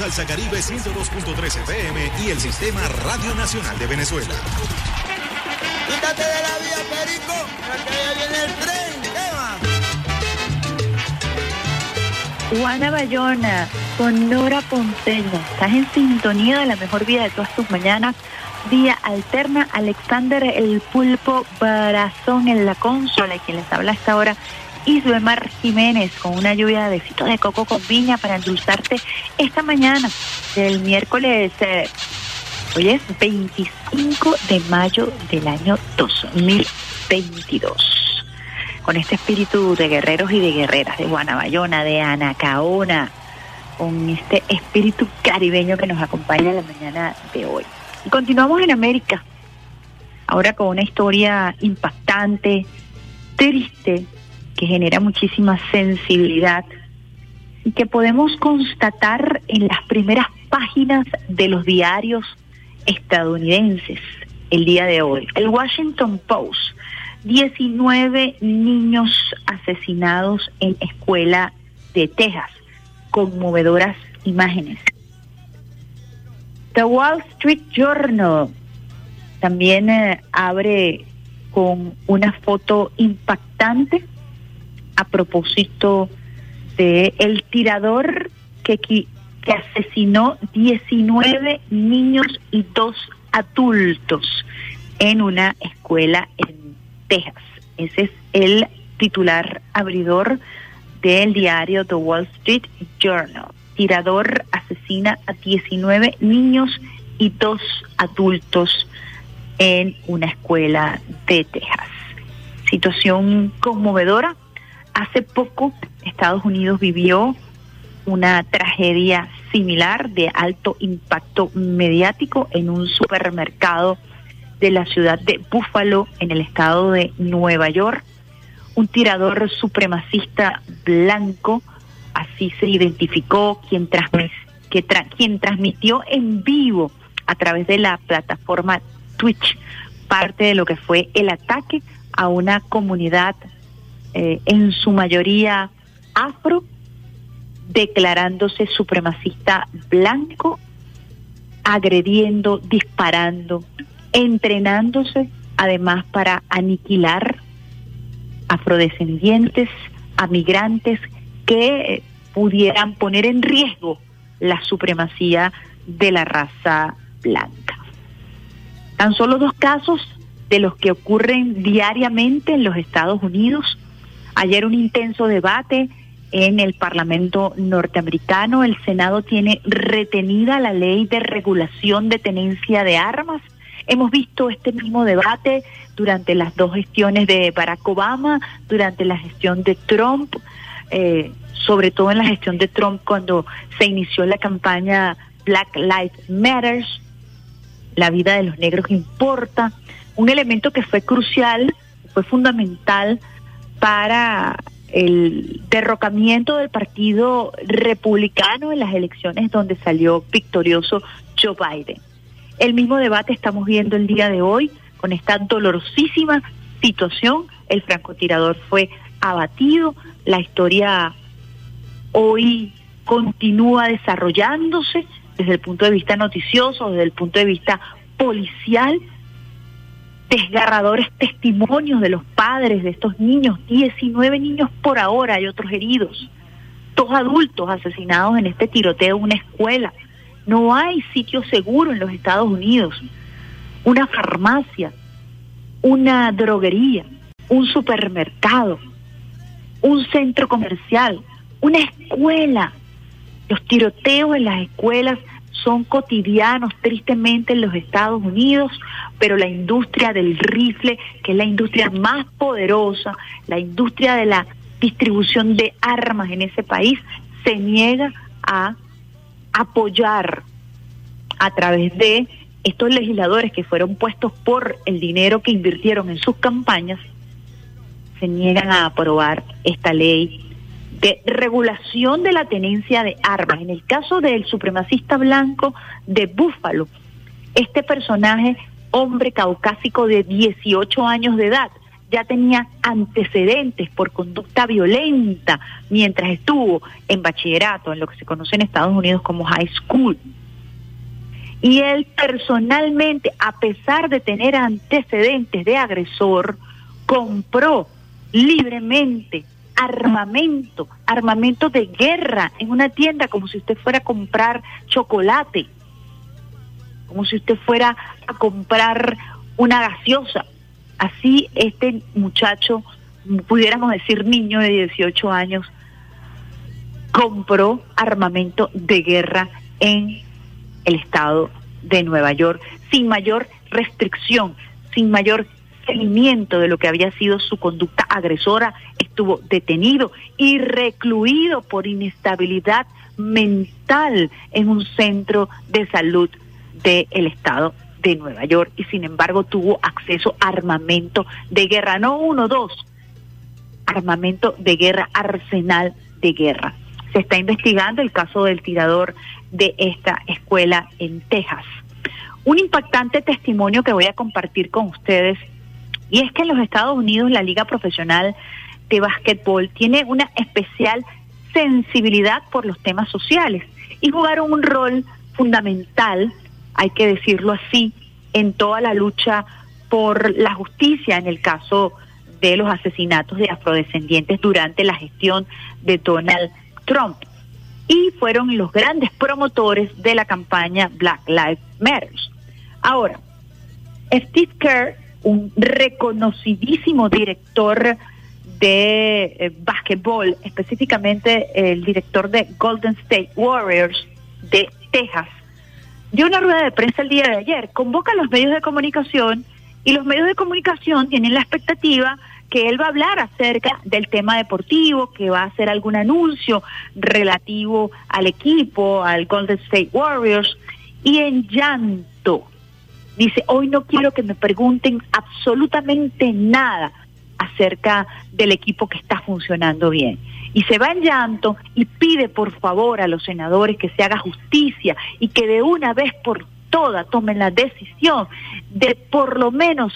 Salsa Caribe 102.3 FM y el Sistema Radio Nacional de Venezuela. Quítate de la vía, Perico, porque ya viene el tren. ¿Qué Juana Bayona, con Nora Ponceño. Estás en sintonía de la mejor vida de todas tus mañanas. Vía alterna, Alexander el Pulpo Barazón en la consola, y quien les habla a esta hora, Isbemar Jiménez, con una lluvia de besitos de coco con piña para endulzarte esta mañana del miércoles. eh, Hoy es 25 de mayo del año 2022. Con este espíritu de guerreros y de guerreras, de Guanabayona, de Anacaona, con este espíritu caribeño que nos acompaña en la mañana de hoy. Y continuamos en América, ahora con una historia impactante, triste, que genera muchísima sensibilidad y que podemos constatar en las primeras páginas de los diarios estadounidenses el día de hoy. El Washington Post, 19 niños asesinados en escuela de Texas, conmovedoras imágenes. The Wall Street Journal también eh, abre con una foto impactante a propósito de el tirador que, que asesinó 19 niños y dos adultos en una escuela en Texas. Ese es el titular abridor del diario The Wall Street Journal. Tirador asesina a 19 niños y dos adultos en una escuela de Texas. Situación conmovedora. Hace poco Estados Unidos vivió una tragedia similar de alto impacto mediático en un supermercado de la ciudad de Buffalo, en el estado de Nueva York. Un tirador supremacista blanco, así se identificó, quien, transmi- que quien transmitió en vivo a través de la plataforma Twitch parte de lo que fue el ataque a una comunidad eh, en su mayoría afro, declarándose supremacista blanco, agrediendo, disparando, entrenándose además para aniquilar afrodescendientes, a migrantes que pudieran poner en riesgo la supremacía de la raza blanca. Tan solo dos casos de los que ocurren diariamente en los Estados Unidos. Ayer un intenso debate en el Parlamento norteamericano. El Senado tiene retenida la ley de regulación de tenencia de armas. Hemos visto este mismo debate durante las dos gestiones de Barack Obama, durante la gestión de Trump, eh, sobre todo en la gestión de Trump cuando se inició la campaña Black Lives Matters, la vida de los negros importa, un elemento que fue crucial, fue fundamental para el derrocamiento del Partido Republicano en las elecciones donde salió victorioso Joe Biden. El mismo debate estamos viendo el día de hoy con esta dolorosísima situación. El francotirador fue abatido, la historia hoy continúa desarrollándose desde el punto de vista noticioso, desde el punto de vista policial, desgarradores testimonios de los padres de estos niños, 19 niños por ahora, hay otros heridos, dos adultos asesinados en este tiroteo en una escuela. No hay sitio seguro en los Estados Unidos, una farmacia, una droguería, un supermercado, un centro comercial, una escuela. Los tiroteos en las escuelas son cotidianos tristemente en los Estados Unidos, pero la industria del rifle, que es la industria más poderosa, la industria de la distribución de armas en ese país, se niega a apoyar a través de estos legisladores que fueron puestos por el dinero que invirtieron en sus campañas, se niegan a aprobar esta ley de regulación de la tenencia de armas. En el caso del supremacista blanco de Búfalo, este personaje, hombre caucásico de 18 años de edad, ya tenía antecedentes por conducta violenta mientras estuvo en bachillerato, en lo que se conoce en Estados Unidos como high school. Y él personalmente, a pesar de tener antecedentes de agresor, compró libremente armamento, armamento de guerra en una tienda como si usted fuera a comprar chocolate, como si usted fuera a comprar una gaseosa. Así este muchacho, pudiéramos decir niño de 18 años, compró armamento de guerra en el estado de Nueva York sin mayor restricción, sin mayor seguimiento de lo que había sido su conducta agresora, estuvo detenido y recluido por inestabilidad mental en un centro de salud del estado de Nueva York y sin embargo tuvo acceso a armamento de guerra, no uno, dos, armamento de guerra, arsenal de guerra. Se está investigando el caso del tirador de esta escuela en Texas. Un impactante testimonio que voy a compartir con ustedes y es que en los Estados Unidos la Liga Profesional de Básquetbol tiene una especial sensibilidad por los temas sociales y jugaron un rol fundamental, hay que decirlo así, en toda la lucha por la justicia en el caso de los asesinatos de afrodescendientes durante la gestión de Donald Trump. Y fueron los grandes promotores de la campaña Black Lives Matter. Ahora, Steve Kerr, un reconocidísimo director de eh, específicamente el director de Golden State Warriors de Texas, dio una rueda de prensa el día de ayer, convoca a los medios de comunicación y los medios de comunicación tienen la expectativa que él va a hablar acerca del tema deportivo, que va a hacer algún anuncio relativo al equipo, al Golden State Warriors, y en llanto dice, hoy no quiero que me pregunten absolutamente nada acerca del equipo que está funcionando bien. Y se va en llanto y pide por favor a los senadores que se haga justicia y que de una vez por todas tomen la decisión de por lo menos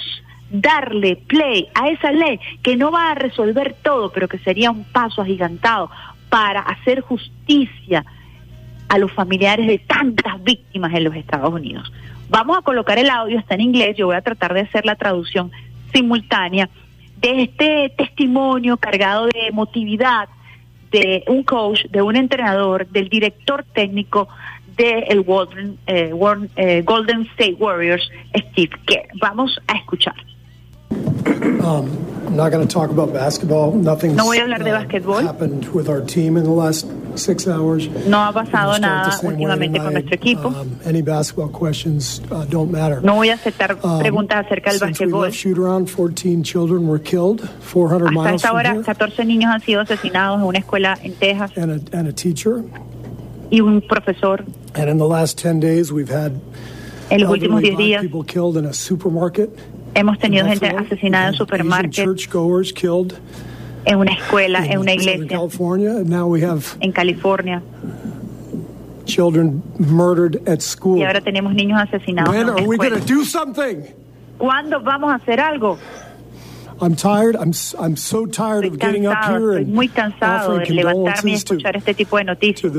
darle play a esa ley que no va a resolver todo, pero que sería un paso agigantado para hacer justicia a los familiares de tantas víctimas en los Estados Unidos. Vamos a colocar el audio, está en inglés, yo voy a tratar de hacer la traducción simultánea de este testimonio cargado de emotividad de un coach, de un entrenador, del director técnico del de Golden, eh, eh, Golden State Warriors, Steve Kerr. Vamos a escuchar. Um, I'm not going to talk about basketball. Nothing's no voy a hablar de uh, básquetbol. happened with our team in the last six hours. No ha pasado nada últimamente con nuestro equipo. Um, any basketball questions uh, don't matter. No voy a aceptar Um, preguntas acerca del básquetbol. shoot around, 14 children were killed, 400 Hasta miles esta hora, here, 14 niños han sido asesinados en una escuela en Texas and a, and a teacher. y un profesor. And in the last 10 days, we've had En los últimos elderly 10 días people killed in a supermarket. Hemos tenido gente asesinada en killed en una escuela, en una iglesia, en California. children murdered at school. Y ahora tenemos niños asesinados When en are we going to do something? ¿Cuándo vamos a hacer algo? I'm tired. I'm I'm so tired of getting up Cansado, here estoy and muy cansado de levantarme y escuchar este tipo de noticias.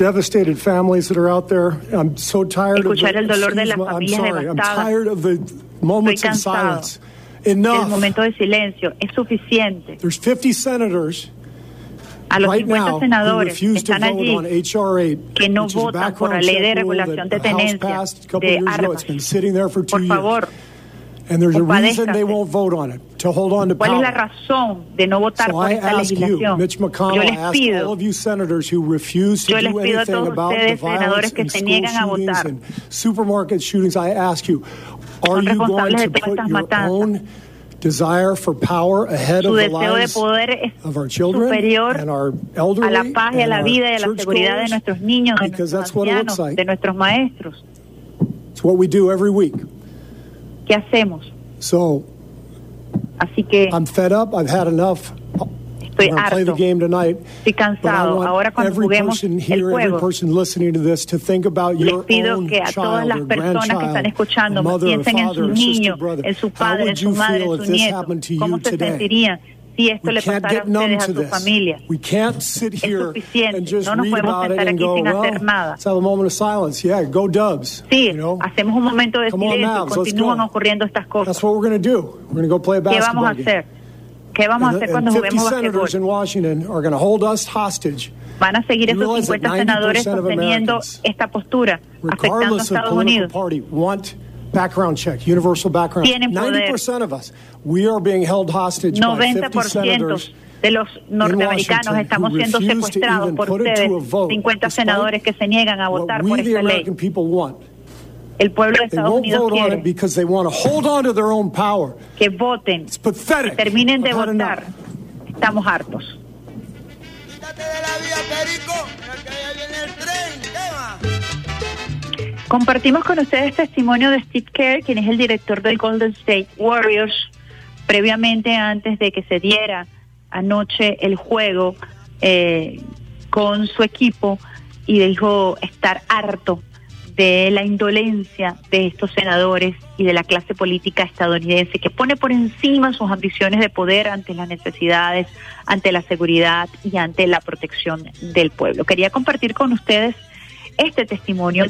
To the devastated families that are out there. I'm so tired Escuchar of the, el dolor de excuse las me, I'm familias sorry. I'm devastadas. tired of the moments of cansado silence. El Enough. momento de silencio es suficiente. There's 50 senators A los right 50 now who senadores que refuse to están vote allí on HR 8, que no which is a votan por la background ley de check rule regulación that de the House tenencia passed a couple de years ago. armas. It's been sitting there for two Por favor, years. And there's a reason they won't vote on it, to hold on to ¿cuál es la power. razón de no votar So por I esta ask you, legislación? Mitch Yo McConnell, les I ask all of you senators who refuse to yo les do pido anything about the violence and school shootings and supermarket shootings, I ask you, are you going to put your matanzas. own desire for power ahead of the lives of our children and our a elderly la paz y a la our vida y a la seguridad de nuestros niños, de Because nuestros that's what it looks ancianos, like. de nuestros maestros. It's what we do every week. ¿Qué hacemos? So Así que I'm fed up. I've had enough. estoy harto. game tonight. Estoy cansado. Ahora cuando juguemos el juego, person listening to this, to think about les pido que a todas las personas que están escuchando piensen en su niño, en su padre, en su you madre, en su nieto. ¿Cómo se sentirían si esto We le can't pasara a ustedes, a su familia? Es here suficiente. and just No nos podemos about it sentar and aquí go, sin hacer nada. Sí, hacemos un momento de silencio, continúan ocurriendo estas cosas. ¿Qué vamos a hacer? ¿Qué vamos a hacer and cuando 50 juguemos basquetbol? Van a seguir esos realize that 50 senadores 90% of sosteniendo esta postura, afectando a Estados Unidos. Background check, universal background. Tienen poder. 90% of us, we are being held hostage by 50 90% senators de los norteamericanos estamos siendo refuse to secuestrados even por put it to ustedes, a vote, 50 despite senadores que se niegan a votar por esta ley. American people, want. El pueblo de They Estados won't Unidos vote on it quiere because they want to hold on to their own power. que voten, que terminen de votar. Estamos hartos. Compartimos con ustedes testimonio de Steve Kerr, quien es el director del Golden State Warriors, previamente antes de que se diera anoche el juego eh, con su equipo y dijo estar harto de la indolencia de estos senadores y de la clase política estadounidense que pone por encima sus ambiciones de poder ante las necesidades, ante la seguridad y ante la protección del pueblo. Quería compartir con ustedes este testimonio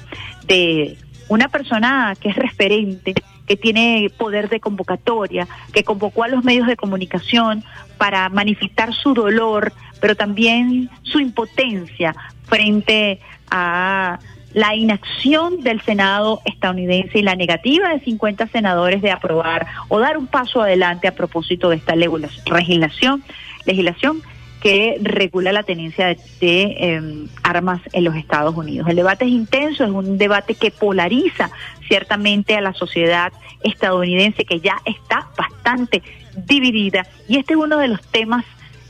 de una persona que es referente, que tiene poder de convocatoria, que convocó a los medios de comunicación para manifestar su dolor, pero también su impotencia frente a la inacción del Senado estadounidense y la negativa de 50 senadores de aprobar o dar un paso adelante a propósito de esta legislación, legislación que regula la tenencia de, eh, armas en los Estados Unidos. El debate es intenso, es un debate que polariza ciertamente a la sociedad estadounidense que ya está bastante dividida y este es uno de los temas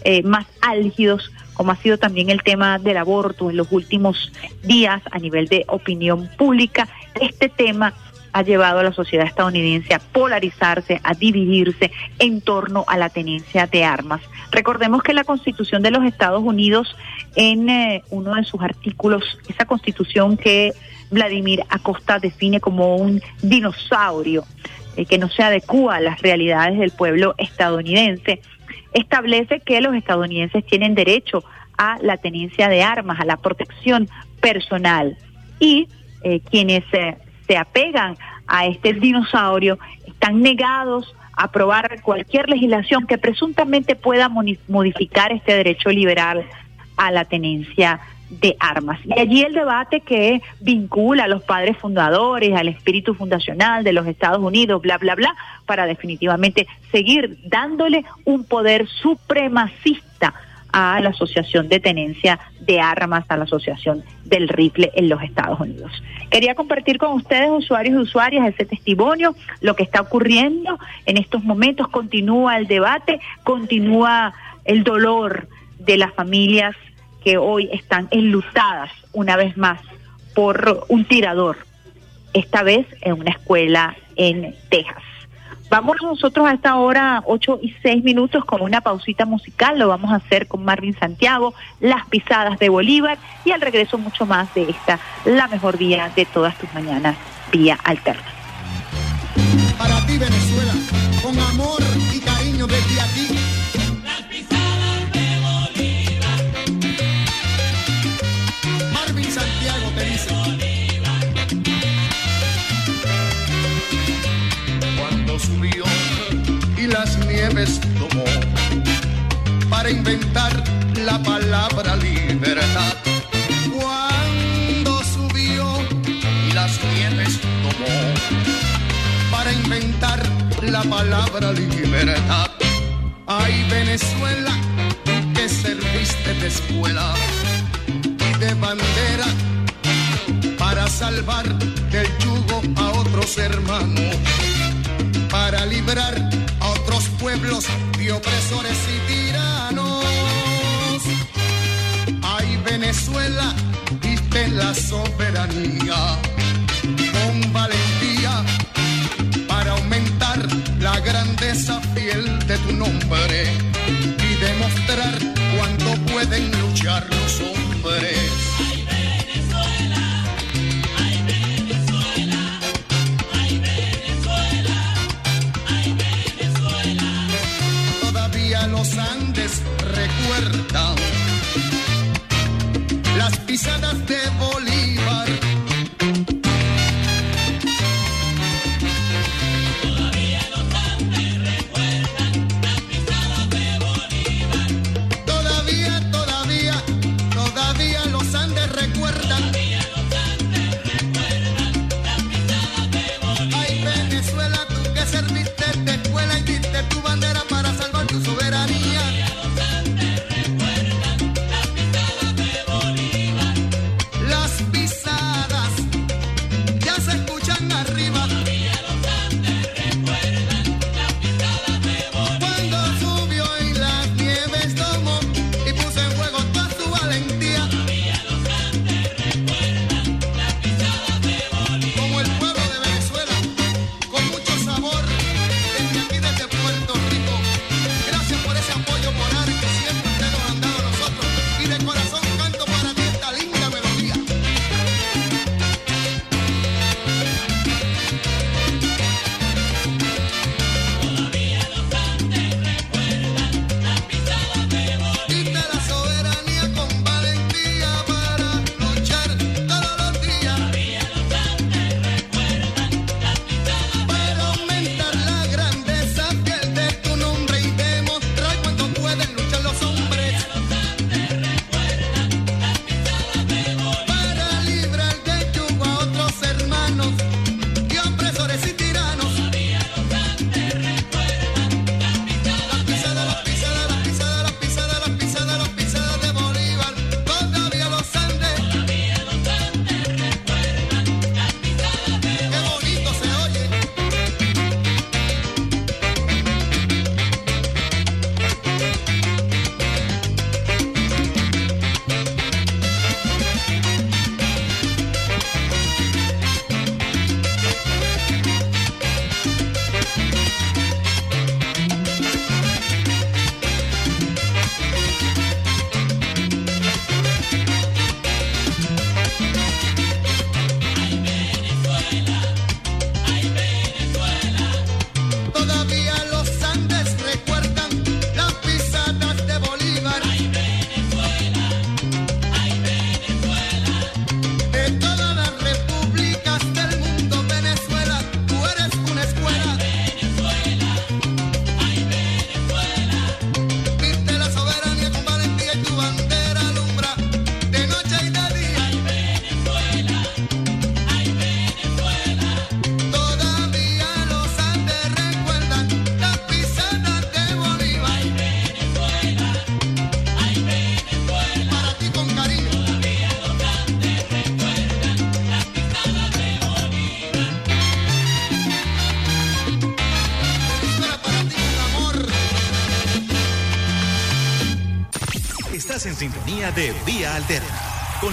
eh, más álgidos como ha sido también el tema del aborto en los últimos días a nivel de opinión pública. Este tema ha llevado a la sociedad estadounidense a polarizarse, a dividirse en torno a la tenencia de armas. Recordemos que la Constitución de los Estados Unidos, en eh, uno de sus artículos, esa Constitución que Vladimir Acosta define como un dinosaurio, eh, que no se adecua a las realidades del pueblo estadounidense, establece que los estadounidenses tienen derecho a la tenencia de armas, a la protección personal y eh, quienes eh, se apegan a este dinosaurio están negados a aprobar cualquier legislación que presuntamente pueda modificar este derecho liberal a la tenencia de armas. Y allí el debate que vincula a los padres fundadores, al espíritu fundacional de los Estados Unidos, bla, bla, bla, para definitivamente seguir dándole un poder supremacista a la Asociación de Tenencia de Armas, a la Asociación del Rifle en los Estados Unidos. Quería compartir con ustedes, usuarios y usuarias, ese testimonio, lo que está ocurriendo en estos momentos. Continúa el debate, continúa el dolor de las familias que hoy están enlutadas una vez más por un tirador, esta vez en una escuela en Texas. Vamos nosotros a esta hora, 8 y 6 minutos, con una pausita musical. Lo vamos a hacer con Marvin Santiago, Las Pisadas de Bolívar y al regreso mucho más de esta, la mejor vía de todas tus mañanas, vía alterna. Para ti, Venezuela, con amor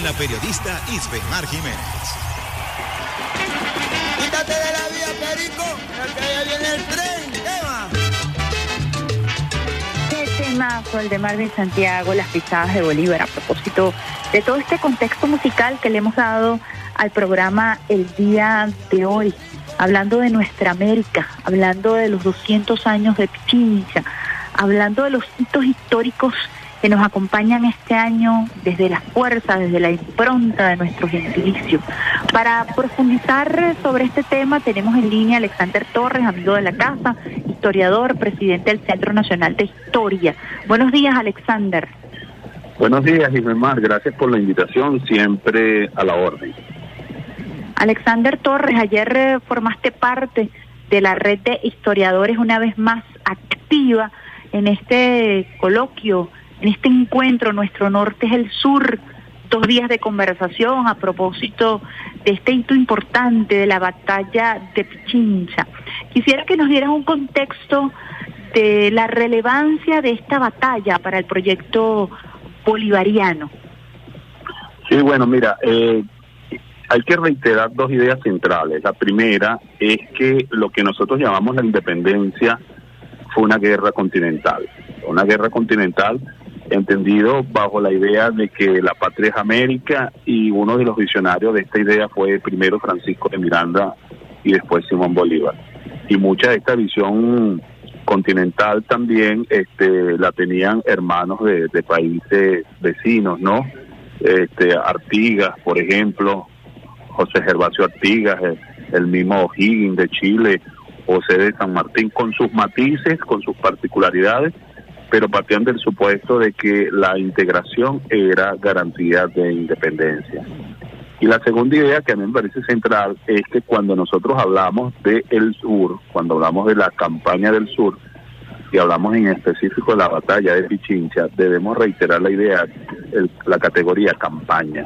la periodista Isbemar Jiménez. Quítate de la vía, Perico, que ya viene el tren. Qué temazo el de Marvin Santiago, las pisadas de Bolívar, a propósito de todo este contexto musical que le hemos dado al programa el día de hoy, hablando de nuestra América, hablando de los 200 años de Pichincha, hablando de los hitos históricos que nos acompañan este año desde la fuerza, desde la impronta de nuestro gentilicio. Para profundizar sobre este tema tenemos en línea a Alexander Torres, amigo de la casa, historiador, presidente del Centro Nacional de Historia. Buenos días, Alexander. Buenos días, Ismael. Gracias por la invitación, siempre a la orden. Alexander Torres, ayer eh, formaste parte de la red de historiadores una vez más activa en este coloquio, en este encuentro. Nuestro norte es el sur. Dos días de conversación a propósito de este hito importante de la batalla de Pichincha. Quisiera que nos dieras un contexto de la relevancia de esta batalla para el proyecto bolivariano. Sí, bueno, mira, eh, hay que reiterar dos ideas centrales. La primera es que lo que nosotros llamamos la independencia fue una guerra continental. Una guerra continental entendido bajo la idea de que la patria es América y uno de los visionarios de esta idea fue primero Francisco de Miranda y después Simón Bolívar. Y mucha de esta visión continental también este, la tenían hermanos de, países vecinos, ¿no? Este, Artigas, por ejemplo, José Gervasio Artigas, el, el mismo O'Higgins de Chile, José de San Martín, con sus matices, con sus particularidades, pero partían del supuesto de que la integración era garantía de independencia. Y la segunda idea que a mí me parece central es que cuando nosotros hablamos de el sur, cuando hablamos de la campaña del sur, y hablamos en específico de la batalla de Pichincha, debemos reiterar la idea, el, la categoría campaña.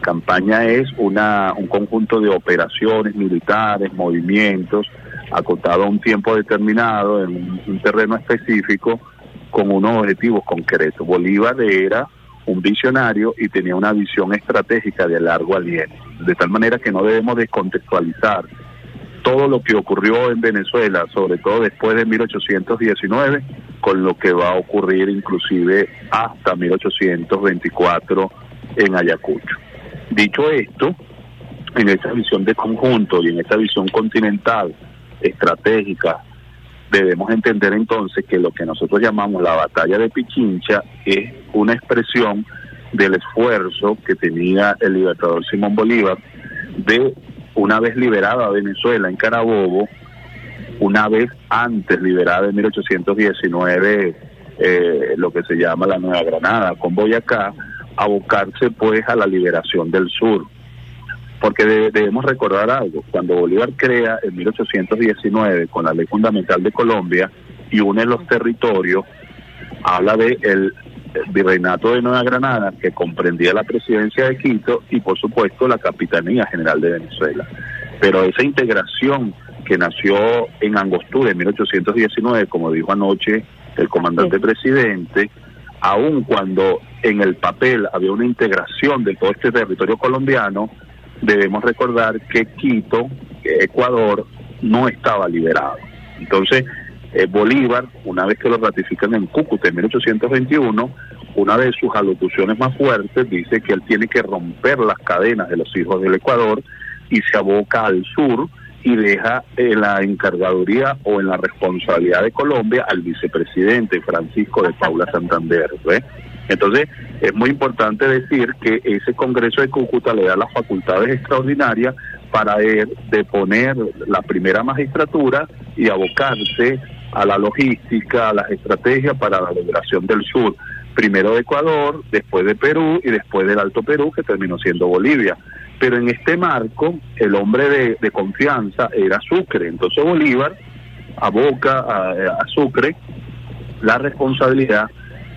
Campaña es una, un conjunto de operaciones militares, movimientos, acotado a un tiempo determinado, en un terreno específico, con unos objetivos concretos. Bolívar era un visionario y tenía una visión estratégica de largo aliento, de tal manera que no debemos descontextualizar todo lo que ocurrió en Venezuela, sobre todo después de 1819, con lo que va a ocurrir inclusive hasta 1824 en Ayacucho. Dicho esto, en esa visión de conjunto y en esa visión continental, estratégica, debemos entender entonces que lo que nosotros llamamos la batalla de Pichincha es una expresión del esfuerzo que tenía el libertador Simón Bolívar de una vez liberada Venezuela en Carabobo, una vez antes liberada en 1819 eh, lo que se llama la Nueva Granada con Boyacá, abocarse pues a la liberación del sur. Porque de, debemos recordar algo, cuando Bolívar crea en 1819 con la ley fundamental de Colombia y une los territorios, habla de el virreinato de Nueva Granada, que comprendía la presidencia de Quito y por supuesto la Capitanía General de Venezuela. Pero esa integración que nació en Angostura en 1819, como dijo anoche el comandante sí. presidente, aun cuando en el papel había una integración de todo este territorio colombiano, debemos recordar que Quito, Ecuador, no estaba liberado. Entonces, eh, Bolívar, una vez que lo ratifican en Cúcuta en 1821, una de sus alocuciones más fuertes dice que él tiene que romper las cadenas de los hijos del Ecuador y se aboca al sur y deja en la encargaduría o en la responsabilidad de Colombia al vicepresidente Francisco de Paula Santander. ¿ve? Entonces, es muy importante decir que ese Congreso de Cúcuta le da las facultades extraordinarias para deponer la primera magistratura y abocarse a la logística, a las estrategias para la liberación del sur. Primero de Ecuador, después de Perú y después del Alto Perú, que terminó siendo Bolivia. Pero en este marco, el hombre de, confianza era Sucre. Entonces Bolívar aboca a Sucre la responsabilidad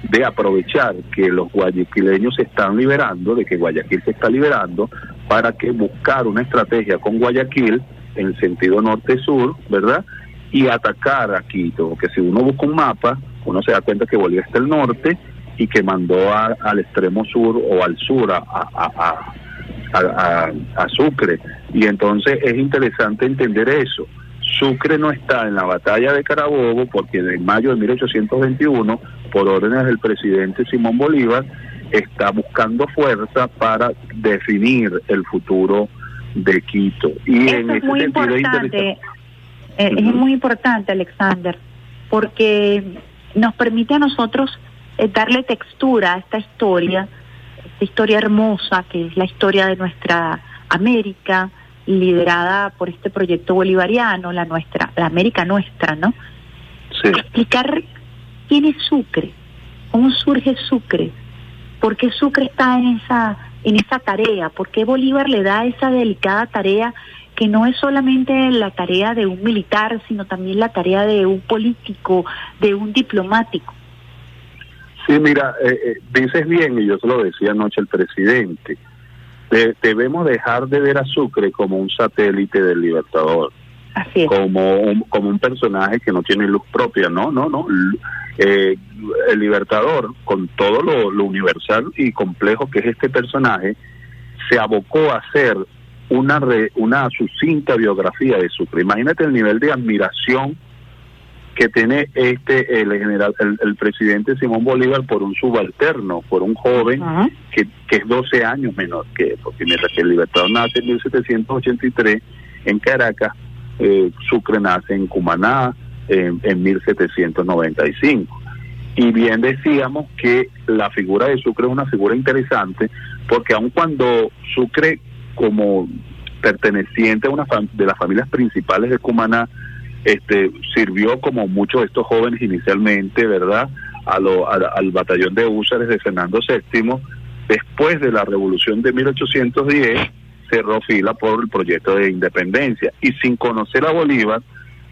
de aprovechar que los guayaquileños se están liberando, de que Guayaquil se está liberando, para que buscar una estrategia con Guayaquil en sentido norte-sur, ¿verdad? Y atacar a Quito, porque si uno busca un mapa, uno se da cuenta que Bolivia está al norte y que mandó a- al extremo sur o al sur a, a, a- Sucre. Y entonces es interesante entender eso. Sucre no está en la batalla de Carabobo porque en mayo de 1821, por órdenes del presidente Simón Bolívar, está buscando fuerza para definir el futuro de Quito. Y en es ese muy sentido es importante, interesante. eh, es muy importante, Alexander, porque nos permite a nosotros eh, darle textura a esta historia, esta historia hermosa que es la historia de nuestra América, liderada por este proyecto bolivariano, la nuestra, la América nuestra, ¿no? Explicar quién es Sucre, cómo surge Sucre, por qué Sucre está en esa en esa tarea, por qué Bolívar le da esa delicada tarea que no es solamente la tarea de un militar, sino también la tarea de un político, de un diplomático. Sí, mira, eh, eh, dices bien, y yo se lo decía anoche al presidente, de- debemos dejar de ver a Sucre como un satélite del Libertador, como un, como un personaje que no tiene luz propia, no, no, no. Eh, el Libertador, con todo lo, lo universal y complejo que es este personaje, se abocó a hacer una, re- una sucinta biografía de Sucre. Imagínate el nivel de admiración que tiene este el general el, el presidente Simón Bolívar por un subalterno, por un joven que, que es 12 años menor que él, porque mientras que el Libertador nace en 1783 en Caracas, eh, Sucre nace en Cumaná en, en 1795. Y bien decíamos que la figura de Sucre es una figura interesante porque aun cuando Sucre como perteneciente a una de las familias principales de Cumaná este sirvió como muchos de estos jóvenes inicialmente, ¿verdad? A lo- al batallón de húsares de Fernando VII. Después de la revolución de 1810, cerró fila por el proyecto de independencia. Y sin conocer a Bolívar,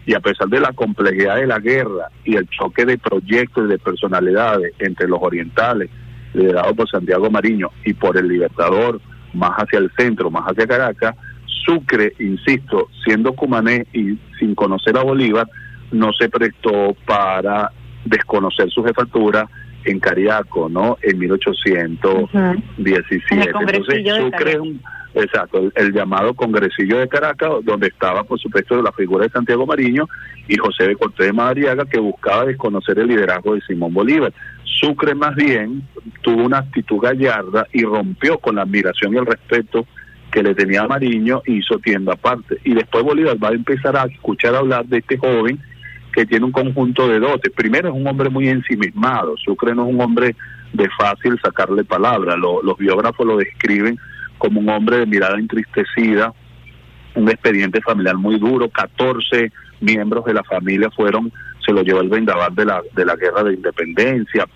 y a pesar de la complejidad de la guerra y el choque de proyectos y de personalidades entre los orientales, liderados por Santiago Mariño, y por el Libertador, más hacia el centro, más hacia Caracas, Sucre, insisto, siendo cumané y sin conocer a Bolívar, no se prestó para desconocer su jefatura en Cariaco, ¿no? En 1817. En el Entonces, Sucre es un, exacto, el, el llamado Congresillo de Caracas, donde estaba, por supuesto, la figura de Santiago Mariño y José de Cortés de Madariaga, que buscaba desconocer el liderazgo de Simón Bolívar. Sucre, más bien, tuvo una actitud gallarda y rompió con la admiración y el respeto que le tenía a Mariño hizo tienda aparte. Y después Bolívar va a empezar a escuchar hablar de este joven que tiene un conjunto de dotes. Primero es un hombre muy ensimismado, Sucre no es un hombre de fácil sacarle palabra, Lo- los biógrafos lo describen como un hombre de mirada entristecida, un expediente familiar muy duro, 14 miembros de la familia fueron, se lo llevó el vendaval de la, de la guerra de independencia,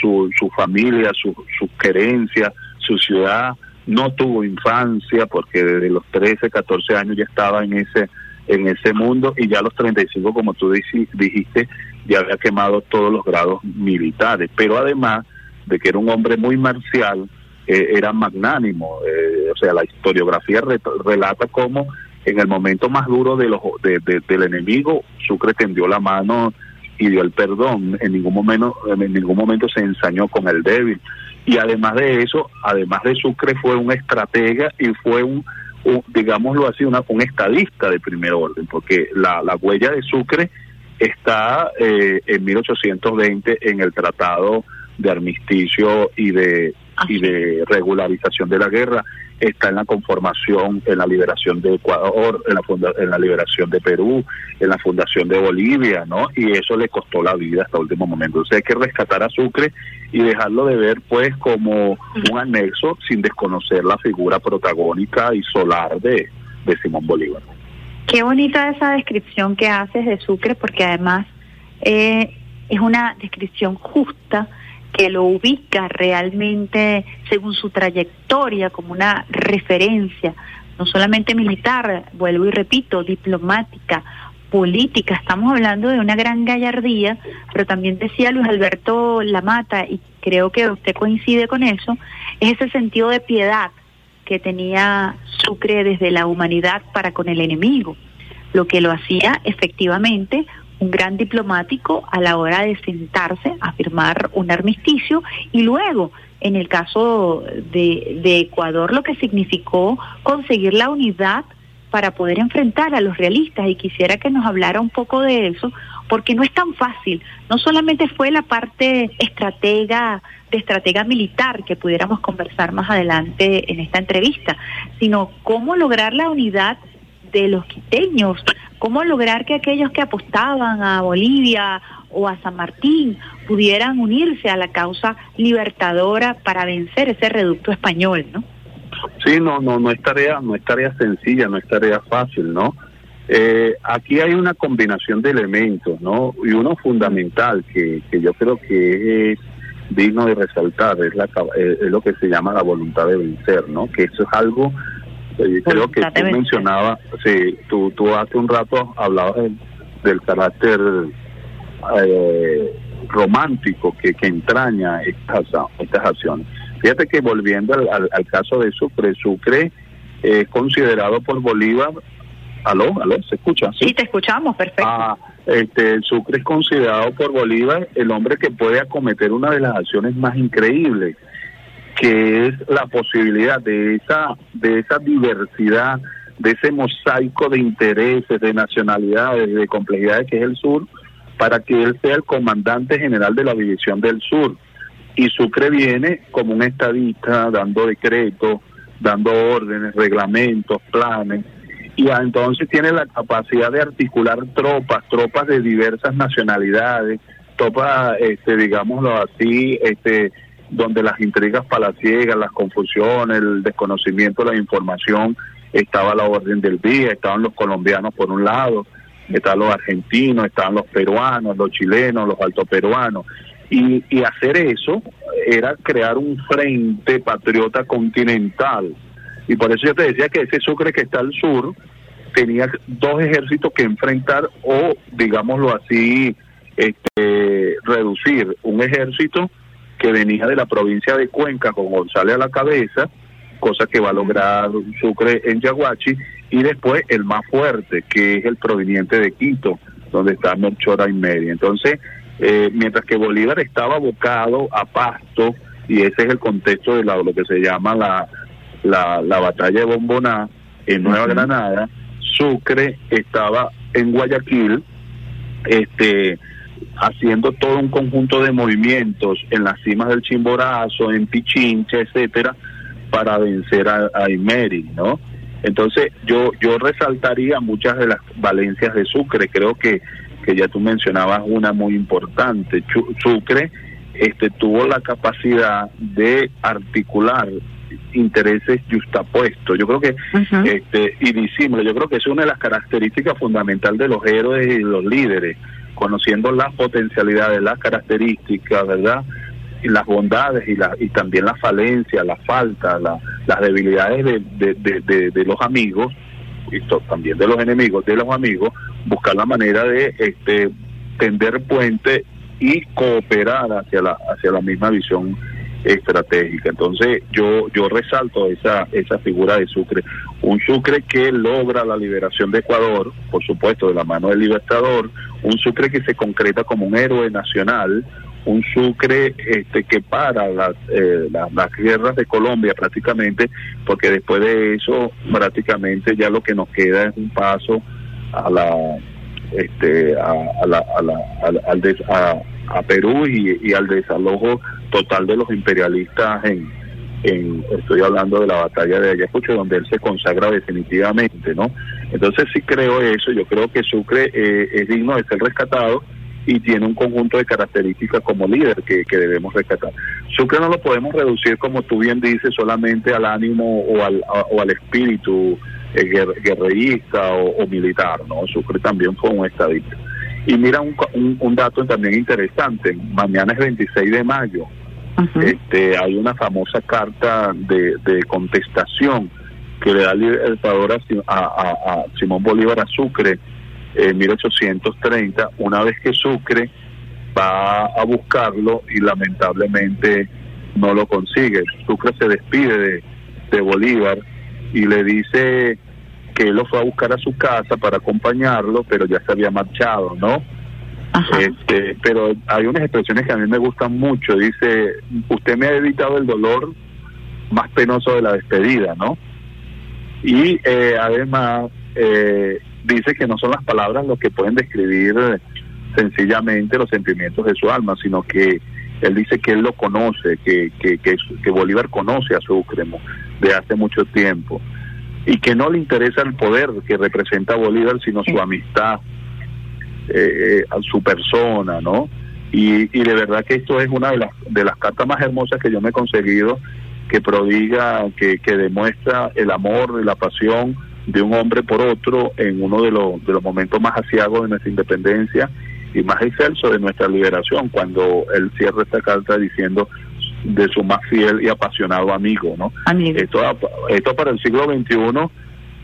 su, su familia, su, sus querencias, su ciudad, no tuvo infancia porque desde los 13, 14 años ya estaba en ese en ese mundo y ya a los 35, como tú dijiste, ya había quemado todos los grados militares, pero además de que era un hombre muy marcial, eh, era magnánimo, eh, o sea, la historiografía re- relata cómo en el momento más duro de los, de- del enemigo, Sucre tendió la mano y dio el perdón, en ningún momento, en ningún momento se ensañó con el débil. Y además de eso, además de Sucre, fue un estratega y fue un, un, digámoslo así, una, un estadista de primer orden, porque la, la huella de Sucre está eh, en 1820 en el Tratado de Armisticio y de, y de regularización de la guerra, está en la conformación, en la liberación de Ecuador, en la, funda- en la liberación de Perú, en la fundación de Bolivia, ¿no? Y eso le costó la vida hasta el último momento. Entonces hay que rescatar a Sucre y dejarlo de ver pues como un anexo sin desconocer la figura protagónica y solar de, de Simón Bolívar. Qué bonita esa descripción que haces de Sucre, porque además eh, es una descripción justa que lo ubica realmente según su trayectoria como una referencia, no solamente militar, vuelvo y repito, diplomática, política. Estamos hablando de una gran gallardía, pero también decía Luis Alberto Lamata, y creo que usted coincide con eso, es ese sentido de piedad que tenía Sucre desde la humanidad para con el enemigo, lo que lo hacía efectivamente un gran diplomático a la hora de sentarse a firmar un armisticio y luego en el caso de, de Ecuador lo que significó conseguir la unidad para poder enfrentar a los realistas y quisiera que nos hablara un poco de eso porque no es tan fácil. No solamente fue la parte estratega de estratega militar que pudiéramos conversar más adelante en esta entrevista, sino cómo lograr la unidad de los quiteños, cómo lograr que aquellos que apostaban a Bolivia o a San Martín pudieran unirse a la causa libertadora para vencer ese reducto español, ¿no? Sí, no, no, no es tarea, no es tarea sencilla, no es tarea fácil, ¿no? Eh, aquí hay una combinación de elementos, ¿no? Y uno fundamental que, que yo creo que es digno de resaltar es, la, es lo que se llama la voluntad de vencer, ¿no? Que eso es algo, eh, creo que tú mencionabas, sí, tú, tú hace un rato hablabas del, del carácter eh, romántico que, que entraña estas, estas acciones. Fíjate que volviendo al, al, al caso de Sucre, Sucre es considerado por Bolívar Aló, aló, ¿se escucha? Sí, te escuchamos, perfecto. Ah, este, Sucre es considerado por Bolívar el hombre que puede acometer una de las acciones más increíbles, que es la posibilidad de esa, de esa diversidad, de ese mosaico de intereses, de nacionalidades, de complejidades que es el sur, para que él sea el comandante general de la división del sur. Y Sucre viene como un estadista dando decretos, dando órdenes, reglamentos, planes y entonces tiene la capacidad de articular tropas, tropas de diversas nacionalidades, tropas, este, digámoslo así, este, donde las intrigas palaciegas, las confusiones, el desconocimiento de la información, estaba la orden del día, estaban los colombianos por un lado, estaban los argentinos, estaban los peruanos, los chilenos, los altoperuanos. Y, y hacer eso era crear un frente patriota continental. Y por eso yo te decía que ese Sucre que está al sur tenía dos ejércitos que enfrentar o, digámoslo así, este, reducir. Un ejército que venía de la provincia de Cuenca con González a la cabeza, cosa que va a lograr Sucre en Yaguachi, y después el más fuerte, que es el proveniente de Quito, donde está Melchora y media. Entonces, eh, mientras que Bolívar estaba abocado a Pasto, y ese es el contexto de la, lo que se llama la, la, la batalla de Bomboná en Nueva Granada, Sucre estaba en Guayaquil, este haciendo todo un conjunto de movimientos en las cimas del Chimborazo, en Pichincha, etcétera, para vencer a, a Imeri, ¿no? Entonces yo yo resaltaría muchas de las valencias de Sucre, creo que que ya tú mencionabas una muy importante. Sucre este tuvo la capacidad de articular intereses justapuestos. Yo creo que, este, y yo creo que es una de las características fundamentales de los héroes y los líderes, conociendo las potencialidades, las características, ¿verdad? Y las bondades y, la, y también las falencias, las faltas, la, las debilidades de, de, de, de, los amigos, y también de los enemigos, de los amigos, buscar la manera de este, tender puente y cooperar hacia la, hacia la misma visión estratégica. Entonces yo yo resalto esa esa figura de Sucre, un Sucre que logra la liberación de Ecuador, por supuesto de la mano del libertador, un Sucre que se concreta como un héroe nacional, un Sucre este que para las, eh, las guerras de Colombia prácticamente, porque después de eso prácticamente ya lo que nos queda es un paso a la este a, la, a la, al, Perú y, al desalojo total de los imperialistas en, en estoy hablando de la batalla de Ayacucho donde él se consagra definitivamente no entonces sí creo eso yo creo que Sucre eh, es digno de ser rescatado y tiene un conjunto de características como líder que, debemos rescatar. Sucre no lo podemos reducir, como tú bien dices, solamente al ánimo o al, o al espíritu eh, guerrerista o, militar, ¿no? Sucre también fue un estadista. Y mira un, un, un, dato también interesante, mañana es 26 de mayo, este, hay una famosa carta de, de contestación que le da el Libertador a Simón Bolívar a Sucre en 1830, una vez que Sucre va a buscarlo y lamentablemente no lo consigue. Sucre se despide de, de Bolívar y le dice que él lo fue a buscar a su casa para acompañarlo, pero ya se había marchado, ¿no? Este, pero hay unas expresiones que a mí me gustan mucho. Dice, usted me ha evitado el dolor más penoso de la despedida, ¿no? Y eh, además eh, dice que no son las palabras lo que pueden describir sencillamente los sentimientos de su alma, sino que él dice que él lo conoce, que, que, que, que Bolívar conoce a Sucre de hace mucho tiempo y que no le interesa el poder que representa Bolívar, sino su amistad, eh, a su persona, ¿no? Y, y de verdad que esto es una de las, de las cartas más hermosas que yo me he conseguido, que prodiga, que, que demuestra el amor la pasión de un hombre por otro en uno de los, de los momentos más asiagos de nuestra independencia y más excelso de nuestra liberación, cuando él cierra esta carta diciendo de su más fiel y apasionado amigo, ¿no? Esto, esto para el siglo XXI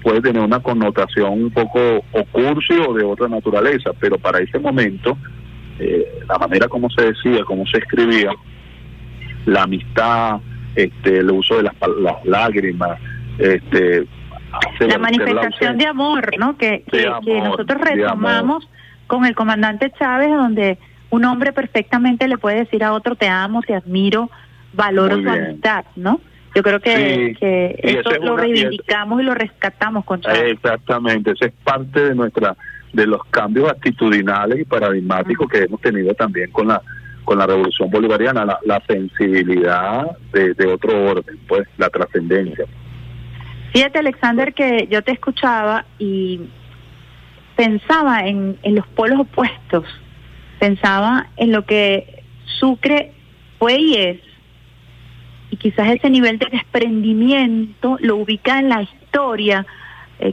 puede tener una connotación un poco o cursi o de otra naturaleza, pero para ese momento, eh, la manera como se decía, como se escribía, la amistad, este, el uso de las, las lágrimas, este, la manifestación de amor, ¿no? Que, que, nosotros retomamos con el comandante Chávez, donde un hombre perfectamente le puede decir a otro te amo, te admiro, valoro tu amistad, ¿no? Yo creo que, que eso lo reivindicamos y, lo rescatamos con Chávez. Exactamente, eso es parte de nuestra de los cambios actitudinales y paradigmáticos que hemos tenido también con la con la revolución bolivariana, la, la sensibilidad de, de otro orden, pues la trascendencia. Fíjate, Alexander, que yo te escuchaba y pensaba en, en los polos opuestos, pensaba en lo que Sucre fue y es, y quizás ese nivel de desprendimiento lo ubica en la historia, eh,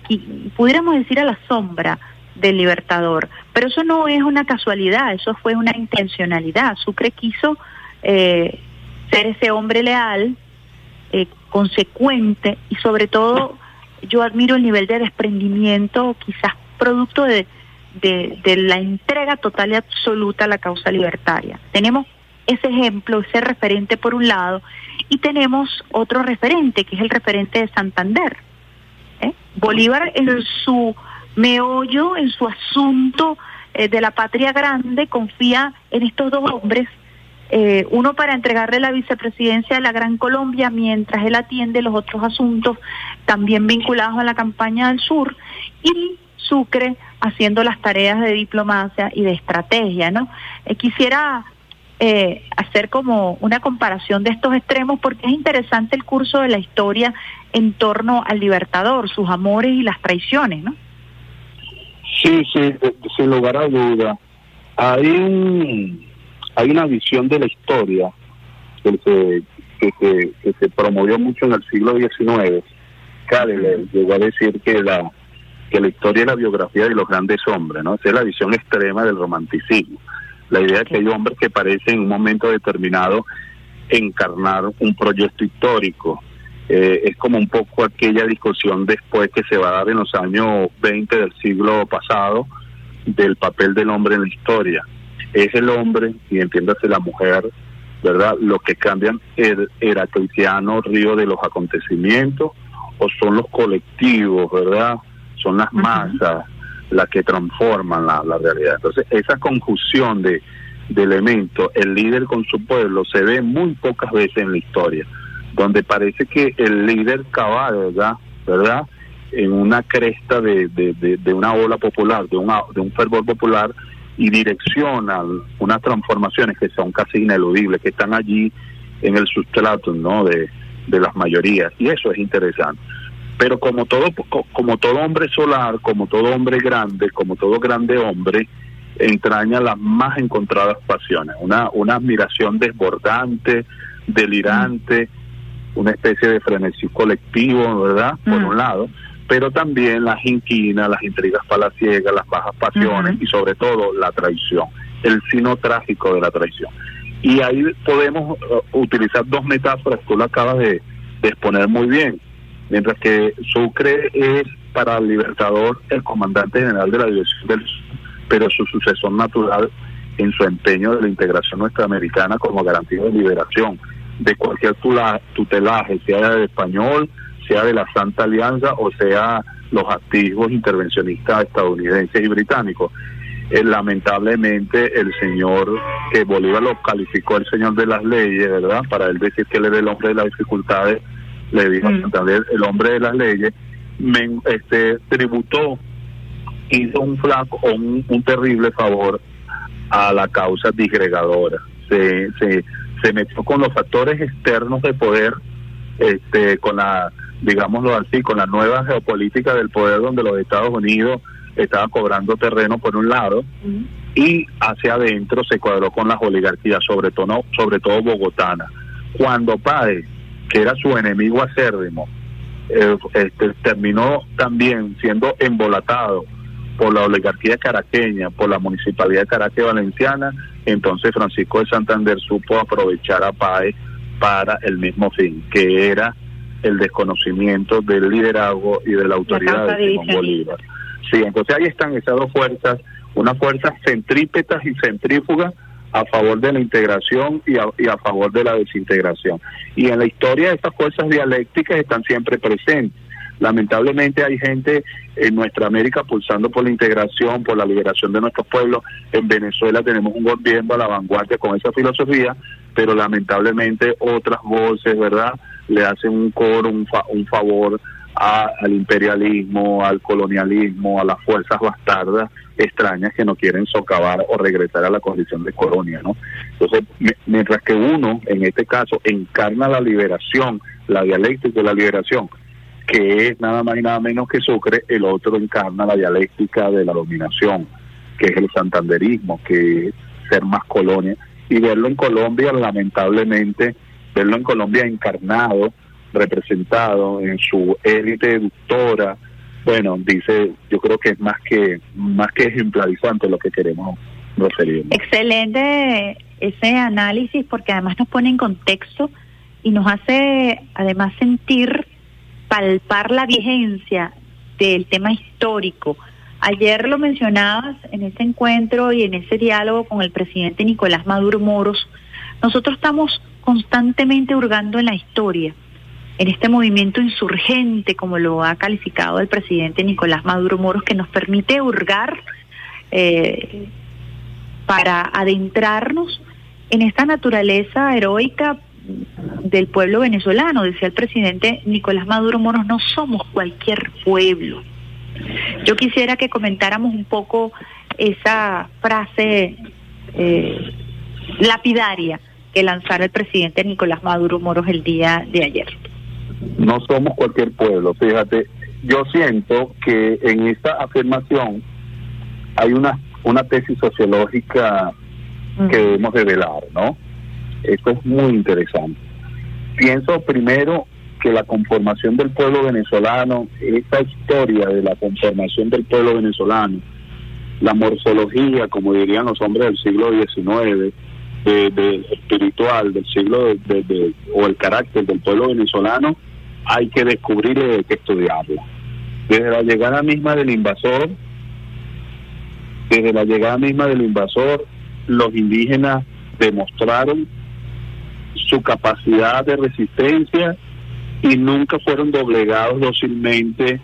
pudiéramos decir a la sombra del libertador, pero eso no es una casualidad, eso fue una intencionalidad. Sucre quiso eh, ser ese hombre leal, eh, consecuente y sobre todo yo admiro el nivel de desprendimiento, quizás producto de, de, la entrega total y absoluta a la causa libertaria. Tenemos ese ejemplo, ese referente por un lado, y tenemos otro referente, que es el referente de Santander. ¿eh? Bolívar en su meollo, en su asunto eh, de la patria grande, confía en estos dos hombres eh, uno para entregarle la vicepresidencia de la Gran Colombia mientras él atiende los otros asuntos también vinculados a la campaña del sur y Sucre haciendo las tareas de diplomacia y de estrategia, ¿no? Quisiera eh, hacer como una comparación de estos extremos porque es interesante el curso de la historia en torno al libertador, sus amores y las traiciones, ¿no? Sí, sí, sin lugar a duda. Hay un hay una visión de la historia que se, que se, promovió mucho en el siglo XIX. Cale llegó a decir que la, que la historia es la biografía de los grandes hombres, ¿no? Esa es la visión extrema del romanticismo. La idea de que hay hombres que parecen en un momento determinado encarnar un proyecto histórico. Eh, es como un poco aquella discusión después que se va a dar en los años 20 del siglo pasado del papel del hombre en la historia es el hombre y entiéndase la mujer, ¿verdad? Lo que cambian el heraclitiano río de los acontecimientos o son los colectivos, ¿verdad? Son las masas las que transforman la, realidad. Entonces, esa conjunción de, de elementos, el líder con su pueblo, se ve muy pocas veces en la historia, donde parece que el líder cabal, ¿verdad? En una cresta de, de, de, una ola popular, de, una, de un fervor popular, y direccionan unas transformaciones que son casi ineludibles, que están allí en el sustrato ¿no? de, de las mayorías, y eso es interesante. Pero como todo, como todo hombre solar, como todo hombre grande, como todo grande hombre, entraña las más encontradas pasiones, una, una admiración desbordante, delirante, una especie de frenesí colectivo, ¿verdad? Por un lado, pero también las inquinas, las intrigas palaciegas, las bajas pasiones y sobre todo la traición, el sino trágico de la traición. Y ahí podemos uh, utilizar dos metáforas, tú lo acabas de, exponer muy bien, mientras que Sucre es para el Libertador el comandante general de la División del Sur, pero su sucesor natural en su empeño de la integración norteamericana como garantía de liberación de cualquier tutelaje, sea de español, sea de la Santa Alianza o sea los activos intervencionistas estadounidenses y británicos. eh, lamentablemente el señor que Bolívar lo calificó el señor de las leyes, ¿verdad? Para él decir que él era el hombre de las dificultades, le dijo a Santander el hombre de las leyes, men- este tributó, hizo un flaco o un, un terrible favor a la causa disgregadora. Se, se, se metió con los factores externos de poder, este, con la, digámoslo así, con la nueva geopolítica del poder donde los Estados Unidos estaban cobrando terreno por un lado y hacia adentro se cuadró con las oligarquías, sobre todo, sobre todo bogotana. Cuando Páez, que era su enemigo acérrimo, eh, este, terminó también siendo embolatado por la oligarquía caraqueña, por la municipalidad de Caracas Valenciana, entonces Francisco de Santander supo aprovechar a Páez para el mismo fin, que era el desconocimiento del liderazgo y de la autoridad de Simón. Bolívar. Sí, entonces ahí están esas dos fuerzas, unas fuerzas centrípetas y centrífugas a favor de la integración y a, favor de la desintegración. Y en la historia esas fuerzas dialécticas están siempre presentes. Lamentablemente hay gente en nuestra América pulsando por la integración, por la liberación de nuestros pueblos. En Venezuela tenemos un gobierno a la vanguardia con esa filosofía, pero lamentablemente otras voces, ¿verdad?, le hacen un coro, un, fa- un favor a- al imperialismo, al colonialismo, a las fuerzas bastardas extrañas que no quieren socavar o regresar a la condición de colonia, ¿no? Entonces, mi- mientras que uno, en este caso, encarna la liberación, la dialéctica de la liberación, que es nada más y nada menos que Sucre, el otro encarna la dialéctica de la dominación, que es el santanderismo, que es ser más colonia. Y verlo en Colombia, lamentablemente, verlo en Colombia encarnado, representado en su élite eductora, bueno, dice, yo creo que es más que más que ejemplarizante lo que queremos referir. Excelente ese análisis porque además nos pone en contexto y nos hace además sentir, palpar la vigencia del tema histórico. Ayer lo mencionabas en ese encuentro y en ese diálogo con el presidente Nicolás Maduro Moros. Nosotros estamos constantemente hurgando en la historia, en este movimiento insurgente, como lo ha calificado el presidente Nicolás Maduro Moros, que nos permite hurgar eh, para adentrarnos en esta naturaleza heroica del pueblo venezolano. Decía el presidente Nicolás Maduro Moros, no somos cualquier pueblo. Yo quisiera que comentáramos un poco esa frase eh, lapidaria que lanzara el presidente Nicolás Maduro Moros el día de ayer. No somos cualquier pueblo. Fíjate, yo siento que en esta afirmación hay una, una tesis sociológica que debemos develar, ¿no? Esto es muy interesante. Pienso primero que la conformación del pueblo venezolano, esta historia de la conformación del pueblo venezolano, la morfología, como dirían los hombres del siglo XIX, de, de espiritual del siglo de, de- de- o el carácter del pueblo venezolano, hay que descubrirlo y hay que estudiarlo. Desde la llegada misma del invasor, desde la llegada misma del invasor, los indígenas demostraron su capacidad de resistencia y nunca fueron doblegados dócilmente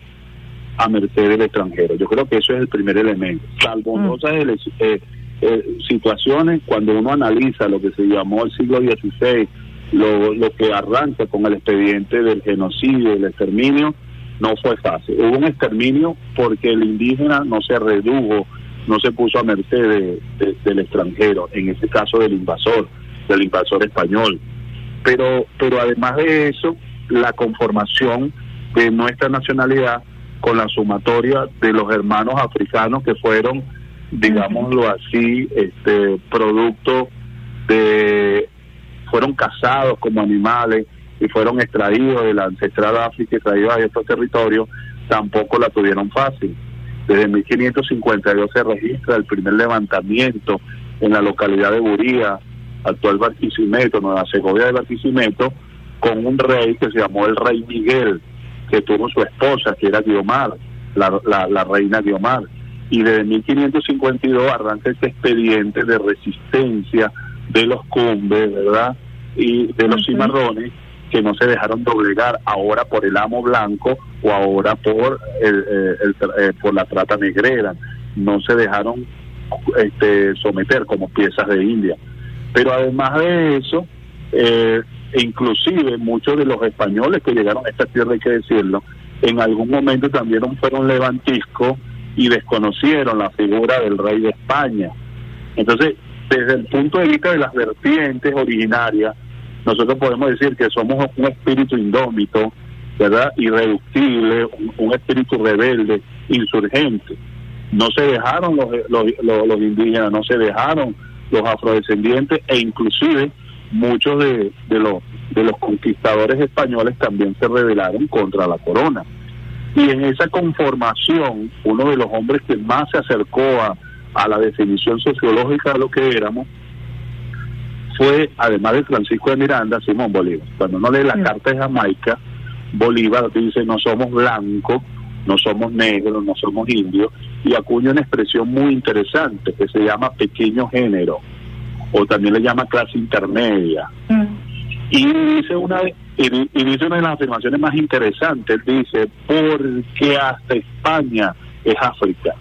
a merced del extranjero. Yo creo que eso es el primer elemento. Salvo ele- eh, eh, situaciones, cuando uno analiza lo que se llamó el siglo XVI, lo, lo que arranca con el expediente del genocidio, el exterminio, no fue fácil. Hubo un exterminio porque el indígena no se redujo, no se puso a merced de- de- del extranjero, en este caso del invasor, del invasor español. Pero, pero además de eso, la conformación de nuestra nacionalidad con la sumatoria de los hermanos africanos que fueron, digámoslo así, este producto de fueron cazados como animales y fueron extraídos de la ancestral África y traídos a estos territorios, tampoco la tuvieron fácil. Desde 1552 se registra el primer levantamiento en la localidad de Buría, actual Barquisimeto, Nueva Segovia de Barquisimeto, con un rey que se llamó el rey Miguel, que tuvo su esposa, que era Guiomar, la, la, la reina Guiomar. Y desde 1552 arranca este expediente de resistencia de los cumbes, ¿verdad? Y de los cimarrones que no se dejaron doblegar ahora por el amo blanco o ahora por el, eh, el eh, por la trata negrera. No se dejaron este, someter como piezas de India. Pero además de eso, eh, inclusive muchos de los españoles que llegaron a esta tierra, hay que decirlo, en algún momento también fueron levantiscos y desconocieron la figura del rey de España. Entonces, desde el punto de vista de las vertientes originarias, nosotros podemos decir que somos un espíritu indómito, ¿verdad? Irreductible, un, espíritu rebelde, insurgente. No se dejaron los, los, los, los indígenas, no se dejaron los afrodescendientes e inclusive muchos de, de, los, de los conquistadores españoles también se rebelaron contra la corona. Y en esa conformación, uno de los hombres que más se acercó a, a la definición sociológica de lo que éramos fue, además de Francisco de Miranda, Simón Bolívar. Cuando uno lee la carta de Jamaica, Bolívar dice no somos blancos, no somos negros, no somos indios, y acuña una expresión muy interesante que se llama pequeño género, o también le llama clase intermedia. Y dice una y, y dice una de las afirmaciones más interesantes, dice, porque hasta España es África,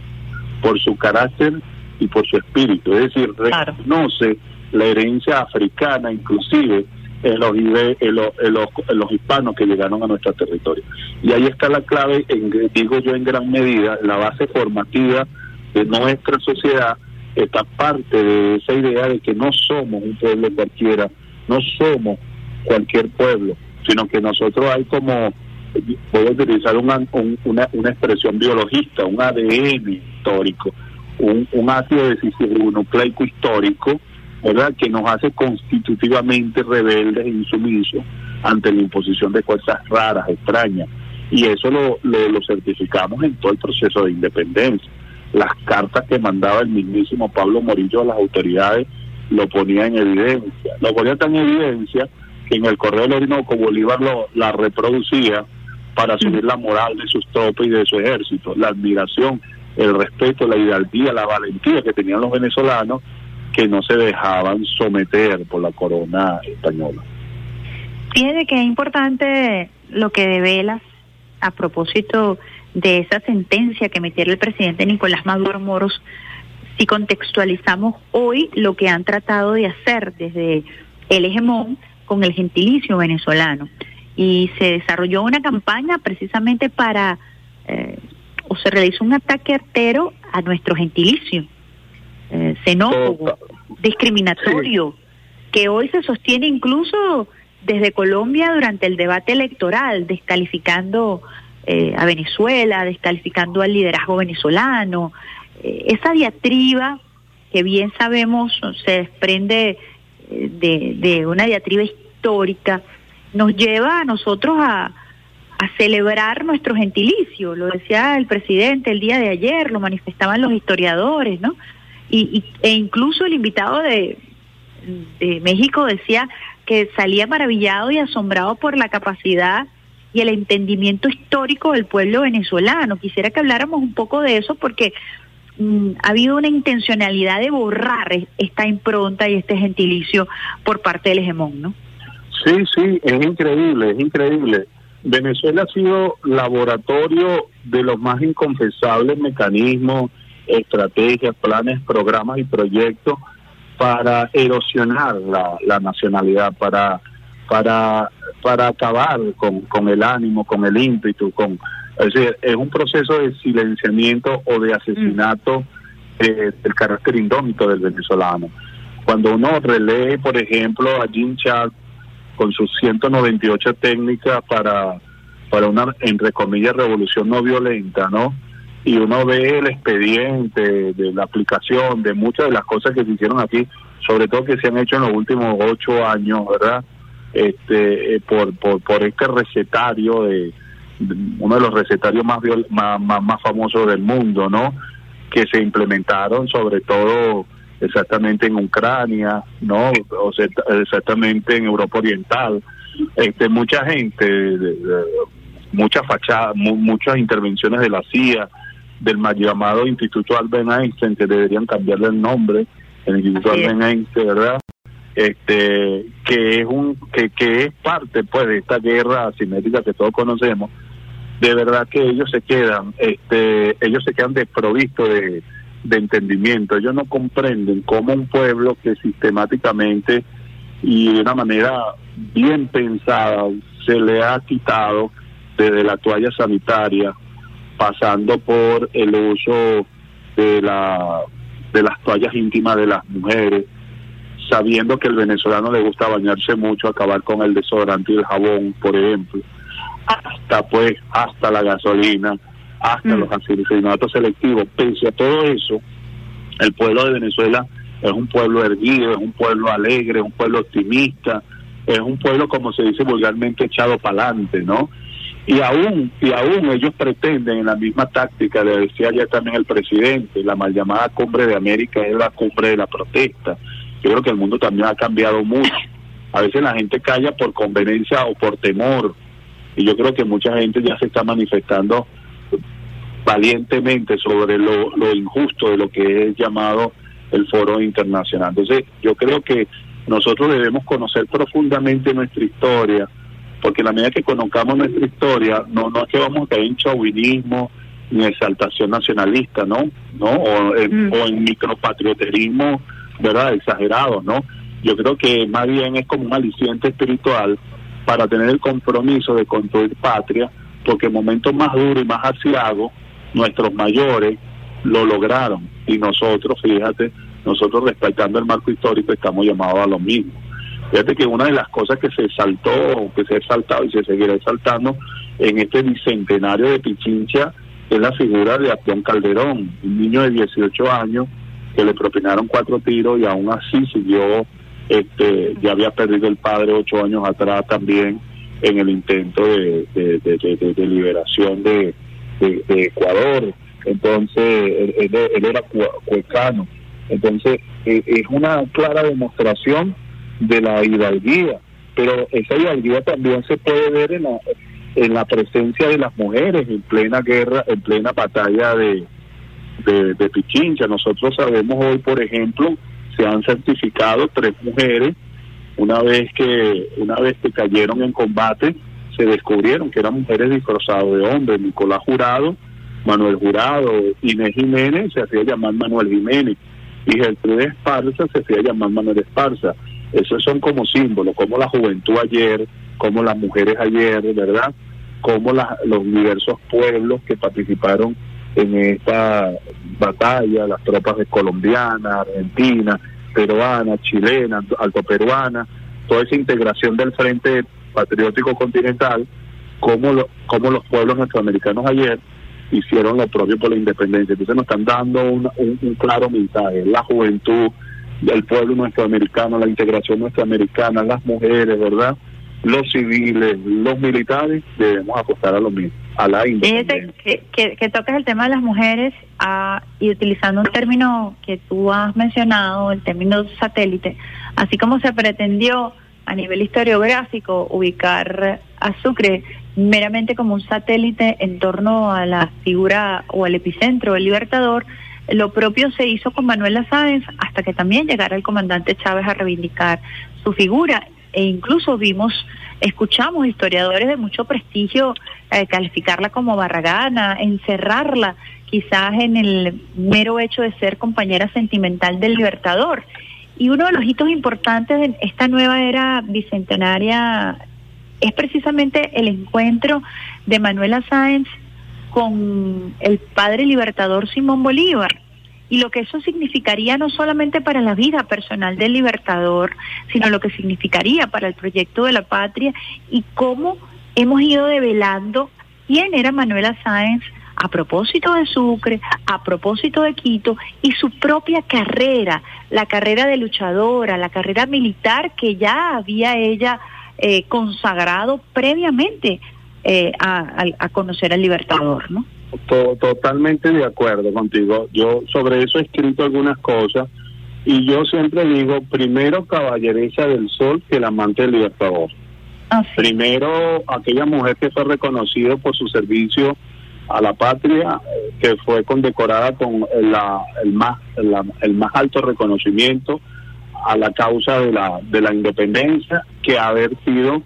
por su carácter y por su espíritu, es decir, reconoce la herencia africana inclusive en los, en los, en los, en los hispanos que llegaron a nuestro territorio. Y ahí está la clave, en, digo yo en gran medida, la base formativa de nuestra sociedad, esta parte de esa idea de que no somos un pueblo cualquiera, no somos cualquier pueblo, sino que nosotros hay como, voy a utilizar una, un- una, expresión biologista, un ADN histórico, un, un ácido decisivonukleico histórico, ¿verdad? Que nos hace constitutivamente rebeldes e insumisos ante la imposición de fuerzas raras, extrañas. Y eso lo, lo, lo certificamos en todo el proceso de independencia. Las cartas que mandaba el mismísimo Pablo Morillo a las autoridades lo ponía en evidencia. Lo ponía tan en evidencia que en el Correo del Orinoco Bolívar lo, la reproducía para subir la moral de sus tropas y de su ejército, la admiración, el respeto, la hidalguía, la valentía que tenían los venezolanos que no se dejaban someter por la corona española. Fíjate que es importante lo que develas a propósito de esa sentencia que metiera el presidente Nicolás Maduro Moros, si contextualizamos hoy lo que han tratado de hacer desde el hegemón con el gentilicio venezolano. Y se desarrolló una campaña precisamente para, eh, o se realizó un ataque artero a nuestro gentilicio, eh, xenófobo, discriminatorio, que hoy se sostiene incluso desde Colombia durante el debate electoral, descalificando eh, a Venezuela, descalificando al liderazgo venezolano. Eh, esa diatriba que bien sabemos se desprende eh, de, de una diatriba histórica, nos lleva a nosotros a, celebrar nuestro gentilicio. Lo decía el presidente el día de ayer, lo manifestaban los historiadores, ¿no? Y, y- e incluso el invitado de, de México decía que salía maravillado y asombrado por la capacidad y el entendimiento histórico del pueblo venezolano. Quisiera que habláramos un poco de eso porque mm, ha habido una intencionalidad de borrar e- esta impronta y este gentilicio por parte del hegemón, ¿no? Sí, sí, es increíble, es increíble. Venezuela ha sido laboratorio de los más inconfesables mecanismos, estrategias, planes, programas y proyectos para erosionar la, la nacionalidad, para para para acabar con, con el ánimo, con el ímpetu, con es decir, es un proceso de silenciamiento o de asesinato eh, del carácter indómito del venezolano. Cuando uno relee, por ejemplo, a Jim Chad con sus 198 técnicas para, para una, entre comillas, revolución no violenta, ¿no? Y uno ve el expediente de la aplicación de muchas de las cosas que se hicieron aquí, sobre todo que se han hecho en los últimos ocho años, ¿verdad? Este, eh, por, por, por este recetario de, uno de los recetarios más, más, más famosos del mundo, ¿no? Que se implementaron sobre todo exactamente en Ucrania, ¿no? O sea, exactamente en Europa Oriental. Este, mucha gente, muchas fachadas, mu- muchas intervenciones de la CIA, del mal llamado Instituto Albert Einstein, que deberían cambiarle el nombre, el Instituto. Albert Einstein, ¿verdad? Este, que es un, que, que es parte, pues, de esta guerra asimétrica que todos conocemos, de verdad que ellos se quedan, este, ellos se quedan desprovistos de, de entendimiento. Ellos no comprenden cómo un pueblo que sistemáticamente y de una manera bien pensada se le ha quitado desde la toalla sanitaria, pasando por el uso de la de las toallas íntimas de las mujeres, sabiendo que el venezolano le gusta bañarse mucho, acabar con el desodorante y el jabón, por ejemplo, hasta pues hasta la gasolina, hasta los asesinatos selectivos. Pese a todo eso, el pueblo de Venezuela es un pueblo erguido, es un pueblo alegre, es un pueblo optimista, es un pueblo, como se dice vulgarmente, echado para adelante, ¿no? Y aún, y aún ellos pretenden en la misma táctica, le decía ya también el presidente, la mal llamada cumbre de América es la cumbre de la protesta. Yo creo que el mundo también ha cambiado mucho. A veces la gente calla por conveniencia o por temor. Y yo creo que mucha gente ya se está manifestando valientemente sobre lo, lo injusto de lo que es llamado el foro internacional. Entonces, yo creo que nosotros debemos conocer profundamente nuestra historia, porque la medida que conozcamos nuestra historia, no, no es que vamos a caer en chauvinismo ni exaltación nacionalista, ¿no? ¿No? O en, o en micropatrioterismo, ¿verdad? Exagerado, ¿no? Yo creo que más bien es como un aliciente espiritual para tener el compromiso de construir patria, porque en momentos más duros y más asiagos, nuestros mayores lo lograron y nosotros, fíjate, nosotros respetando el marco histórico estamos llamados a lo mismo. Fíjate que una de las cosas que se saltó, que se ha saltado y se seguirá saltando en este bicentenario de Pichincha es la figura de Apión Calderón, un niño de 18 años que le propinaron cuatro tiros y aún así siguió, este, ya había perdido el padre ocho años atrás también en el intento de, de, de, de liberación de, Ecuador. Entonces, él, él era cuecano. Entonces, eh, es una clara demostración de la hidalguía, pero esa hidalguía también se puede ver en la, en la presencia de las mujeres en plena guerra, en plena batalla de, de, de Pichincha. Nosotros sabemos hoy, por ejemplo, se han certificado tres mujeres una vez que una vez que cayeron en combate se descubrieron que eran mujeres disfrazadas de hombres Nicolás Jurado Manuel Jurado Inés Jiménez se hacía llamar Manuel Jiménez y Gertrude Esparza se hacía llamar Manuel Esparza. Esos son como símbolos como la juventud ayer como las mujeres ayer verdad como los diversos pueblos que participaron en esta batalla las tropas de colombianas argentinas peruana, chilena, alto peruana, toda esa integración del Frente Patriótico Continental, como, lo, como los pueblos norteamericanos ayer hicieron lo propio por la independencia. Entonces nos están dando un, un, claro mensaje, la juventud del pueblo nuestroamericano, la integración nuestroamericana, las mujeres, ¿verdad? Los civiles, los militares, debemos apostar a lo mismo, a la independencia. Que, que, que tocas el tema de las mujeres ah, y utilizando un término que tú has mencionado, el término satélite, así como se pretendió a nivel historiográfico ubicar a Sucre meramente como un satélite en torno a la figura o al epicentro del Libertador, lo propio se hizo con Manuela Sáenz hasta que también llegara el comandante Chávez a reivindicar su figura e incluso vimos, escuchamos historiadores de mucho prestigio eh, calificarla como barragana, encerrarla quizás en el mero hecho de ser compañera sentimental del Libertador. Y uno de los hitos importantes de esta nueva era bicentenaria es precisamente el encuentro de Manuela Sáenz con el padre libertador Simón Bolívar y lo que eso significaría no solamente para la vida personal del libertador, sino lo que significaría para el proyecto de la patria y cómo hemos ido develando quién era Manuela Sáenz a propósito de Sucre, a propósito de Quito y su propia carrera, la carrera de luchadora, la carrera militar que ya había ella eh, consagrado previamente eh, a, a, conocer al Libertador, ¿no? totalmente de acuerdo contigo. Yo sobre eso he escrito algunas cosas y yo siempre digo, primero caballeresa del sol que el amante del Libertador. Ah, primero aquella mujer que fue reconocida por su servicio a la patria, que fue condecorada con la, el, más, el más alto reconocimiento a la causa de la, de la independencia, que haber sido,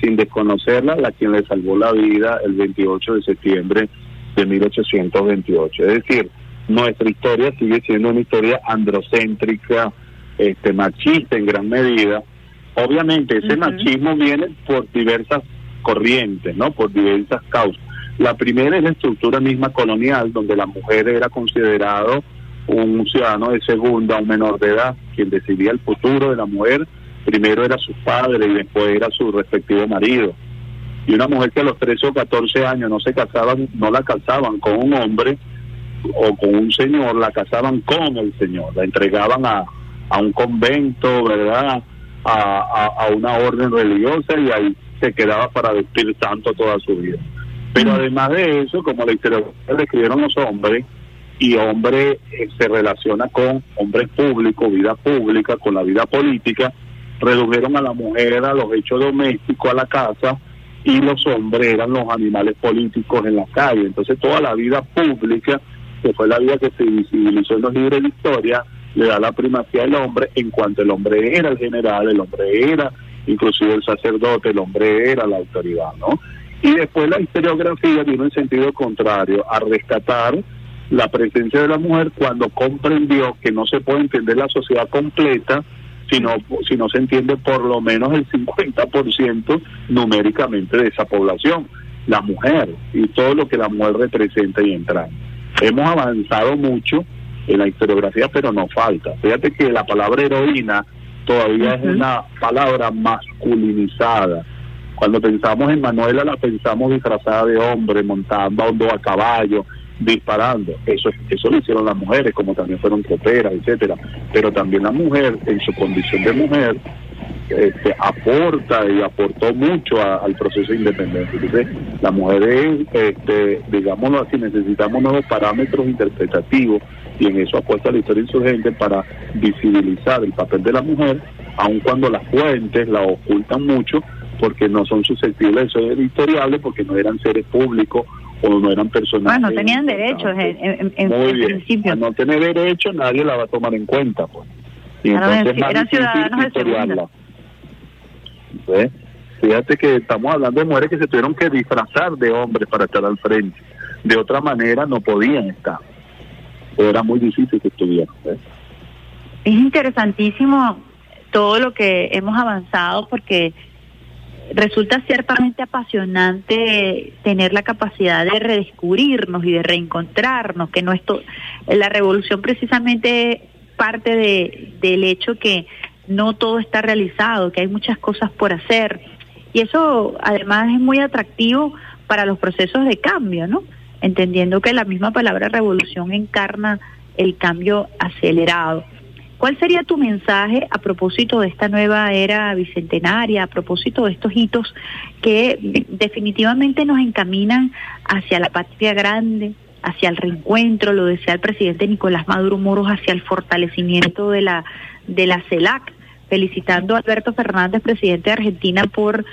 sin desconocerla, la quien le salvó la vida el 28 de septiembre de 1828. Es decir, nuestra historia sigue siendo una historia androcéntrica, este, machista en gran medida. Obviamente ese machismo viene por diversas corrientes, ¿no? Por diversas causas. La primera es la estructura misma colonial, donde la mujer era considerado un ciudadano de segunda, un menor de edad, quien decidía el futuro de la mujer, primero era su padre y después era su respectivo marido. Y una mujer que a los 13 o 14 años no se casaban, no la casaban con un hombre o con un señor, la casaban con el señor, la entregaban a, a un convento, ¿verdad? A, a, una orden religiosa y ahí se quedaba para vestir santo toda su vida. Pero además de eso, como la historia escribieron los hombres, y hombre eh, se relaciona con hombres públicos, vida pública, con la vida política, redujeron a la mujer a los hechos domésticos, a la casa, y los hombres eran los animales políticos en la calle. Entonces toda la vida pública, que fue la vida que se visibilizó en los libros de historia, le da la primacía al hombre en cuanto el hombre era el general, el hombre era inclusive el sacerdote, el hombre era la autoridad, ¿no? Y después la historiografía vino en sentido contrario, a rescatar la presencia de la mujer cuando comprendió que no se puede entender la sociedad completa si no, si no se entiende por lo menos el 50% numéricamente de esa población, la mujer y todo lo que la mujer representa y entra. Hemos avanzado mucho en la historiografía, pero nos falta. Fíjate que la palabra heroína todavía es una palabra masculinizada. Cuando pensamos en Manuela la pensamos disfrazada de hombre, montando a caballo, disparando. Eso eso lo hicieron las mujeres, como también fueron troperas, etcétera. Pero también la mujer, en su condición de mujer, este, aporta y aportó mucho al proceso de independencia. Entonces, la mujer es, este, digámoslo así, necesitamos nuevos parámetros interpretativos y en eso apuesta la historia insurgente para visibilizar el papel de la mujer, aun cuando las fuentes la ocultan mucho porque no son susceptibles de ser editoriales, porque no eran seres públicos o no eran personas. Bueno, tenían derechos en, en, Muy en bien. principio. Al no tener derechos, nadie la va a tomar en cuenta, pues. Y entonces más eran difícil ciudadanos de historiarla. segunda. ¿Ves? Fíjate que estamos hablando de mujeres que se tuvieron que disfrazar de hombres para estar al frente. De otra manera no podían estar. Era muy difícil que estuvieran. ¿ves? Es interesantísimo todo lo que hemos avanzado porque resulta ciertamente apasionante tener la capacidad de redescubrirnos y de reencontrarnos, que no la revolución precisamente parte de, del hecho que no todo está realizado, que hay muchas cosas por hacer. Y eso además es muy atractivo para los procesos de cambio, ¿no? Entendiendo que la misma palabra revolución encarna el cambio acelerado. ¿Cuál sería tu mensaje a propósito de esta nueva era bicentenaria, a propósito de estos hitos que de- definitivamente nos encaminan hacia la patria grande, hacia el reencuentro, lo decía el presidente Nicolás Maduro Moros, hacia el fortalecimiento de la, de la CELAC, felicitando a Alberto Fernández, presidente de Argentina, por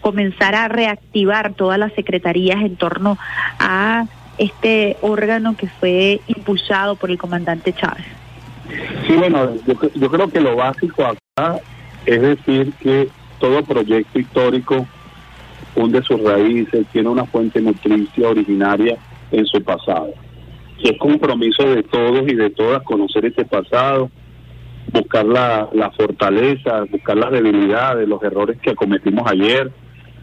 comenzar a reactivar todas las secretarías en torno a este órgano que fue impulsado por el comandante Chávez. Sí, bueno, yo, yo creo que lo básico acá es decir que todo proyecto histórico hunde sus raíces, tiene una fuente nutricia originaria en su pasado. Y es compromiso de todos y de todas conocer ese pasado, buscar la, la fortaleza, buscar las debilidades, los errores que cometimos ayer,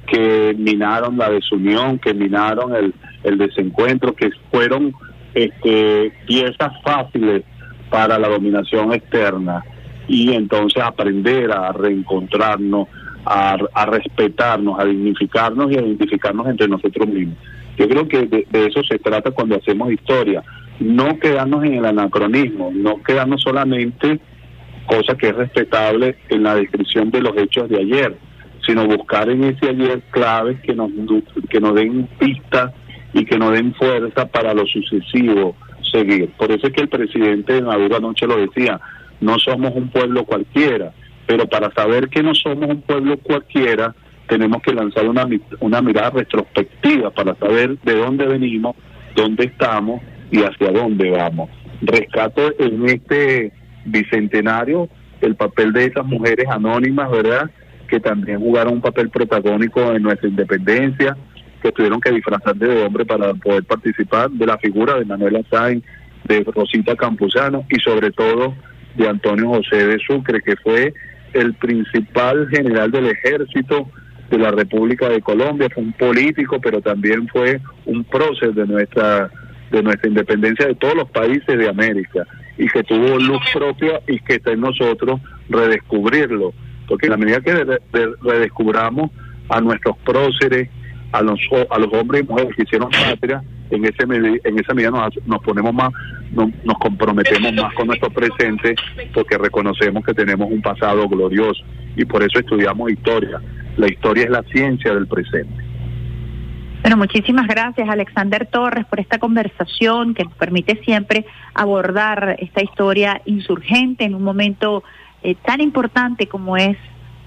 que minaron la desunión, que minaron el, el desencuentro, que fueron este, piezas fáciles para la dominación externa y entonces aprender a reencontrarnos, a, respetarnos, a dignificarnos y a identificarnos entre nosotros mismos. Yo creo que de, de eso se trata cuando hacemos historia, no quedarnos en el anacronismo, no quedarnos solamente, cosa que es respetable en la descripción de los hechos de ayer, sino buscar en ese ayer claves que nos, que nos den pistas y que nos den fuerza para lo sucesivo seguir. Por eso es que el presidente Maduro anoche lo decía, no somos un pueblo cualquiera, pero para saber que no somos un pueblo cualquiera, tenemos que lanzar una, una mirada retrospectiva para saber de dónde venimos, dónde estamos y hacia dónde vamos. Rescato en este bicentenario el papel de esas mujeres anónimas, ¿verdad? Que también jugaron un papel protagónico en nuestra independencia, que tuvieron que disfrazarse de hombre para poder participar, de la figura de Manuela Sáenz, de Rosita Campuzano y sobre todo de Antonio José de Sucre, que fue el principal general del ejército de la República de Colombia, fue un político, pero también fue un prócer de nuestra de nuestra independencia de todos los países de América y que tuvo luz propia y que está en nosotros redescubrirlo, porque en la medida que de- de- redescubramos a nuestros próceres, a los a los hombres y mujeres que hicieron patria, en ese en esa medida nos, nos ponemos más no- nos comprometemos más con nuestro presente porque reconocemos que tenemos un pasado glorioso y por eso estudiamos historia. La historia es la ciencia del presente. Bueno, muchísimas gracias Alexander Torres por esta conversación que nos permite siempre abordar esta historia insurgente en un momento eh, tan importante como es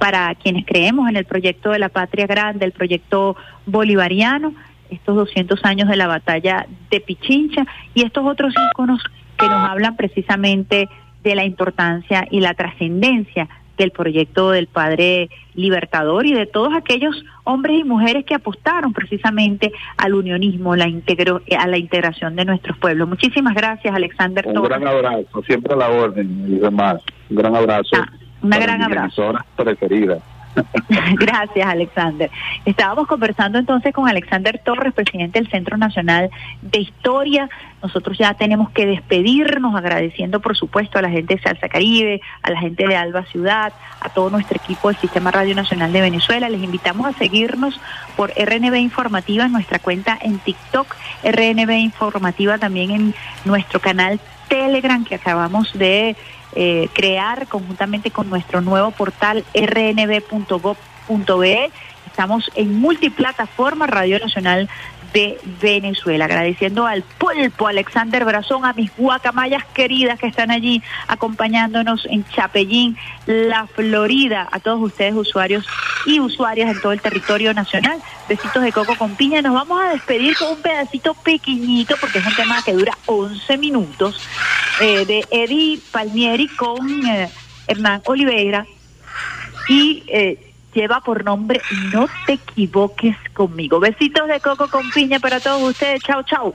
para quienes creemos en el proyecto de la patria grande, el proyecto bolivariano, estos 200 años de la batalla de Pichincha y estos otros íconos que nos hablan precisamente de la importancia y la trascendencia del proyecto del padre libertador y de todos aquellos hombres y mujeres que apostaron precisamente al unionismo, la integro, a la integración de nuestros pueblos. Muchísimas gracias, Alexander Un Torres. gran abrazo, siempre a la orden y demás. Un gran abrazo. un para gran abrazo. emisora preferida. Gracias, Alexander. Estábamos conversando entonces con Alexander Torres, presidente del Centro Nacional de Historia. Nosotros ya tenemos que despedirnos agradeciendo, por supuesto, a la gente de Salsa Caribe, a la gente de Alba Ciudad, a todo nuestro equipo del Sistema Radio Nacional de Venezuela. Les invitamos a seguirnos por RNB Informativa en nuestra cuenta en TikTok, RNB Informativa también en nuestro canal Telegram que acabamos de eh, crear conjuntamente con nuestro nuevo portal rnb.gov.be. Estamos en multiplataforma Radio Nacional de Venezuela. Agradeciendo al pulpo Alexander Brazón, a mis guacamayas queridas que están allí acompañándonos en Chapellín, la Florida, a todos ustedes usuarios y usuarias en todo el territorio nacional. Besitos de coco con piña. Nos vamos a despedir con un pedacito pequeñito porque es un tema que dura 11 minutos eh, de Eddie Palmieri con eh, Hernán Oliveira y eh, lleva por nombre No te equivoques conmigo. Besitos de coco con piña para todos ustedes. Chao, chao.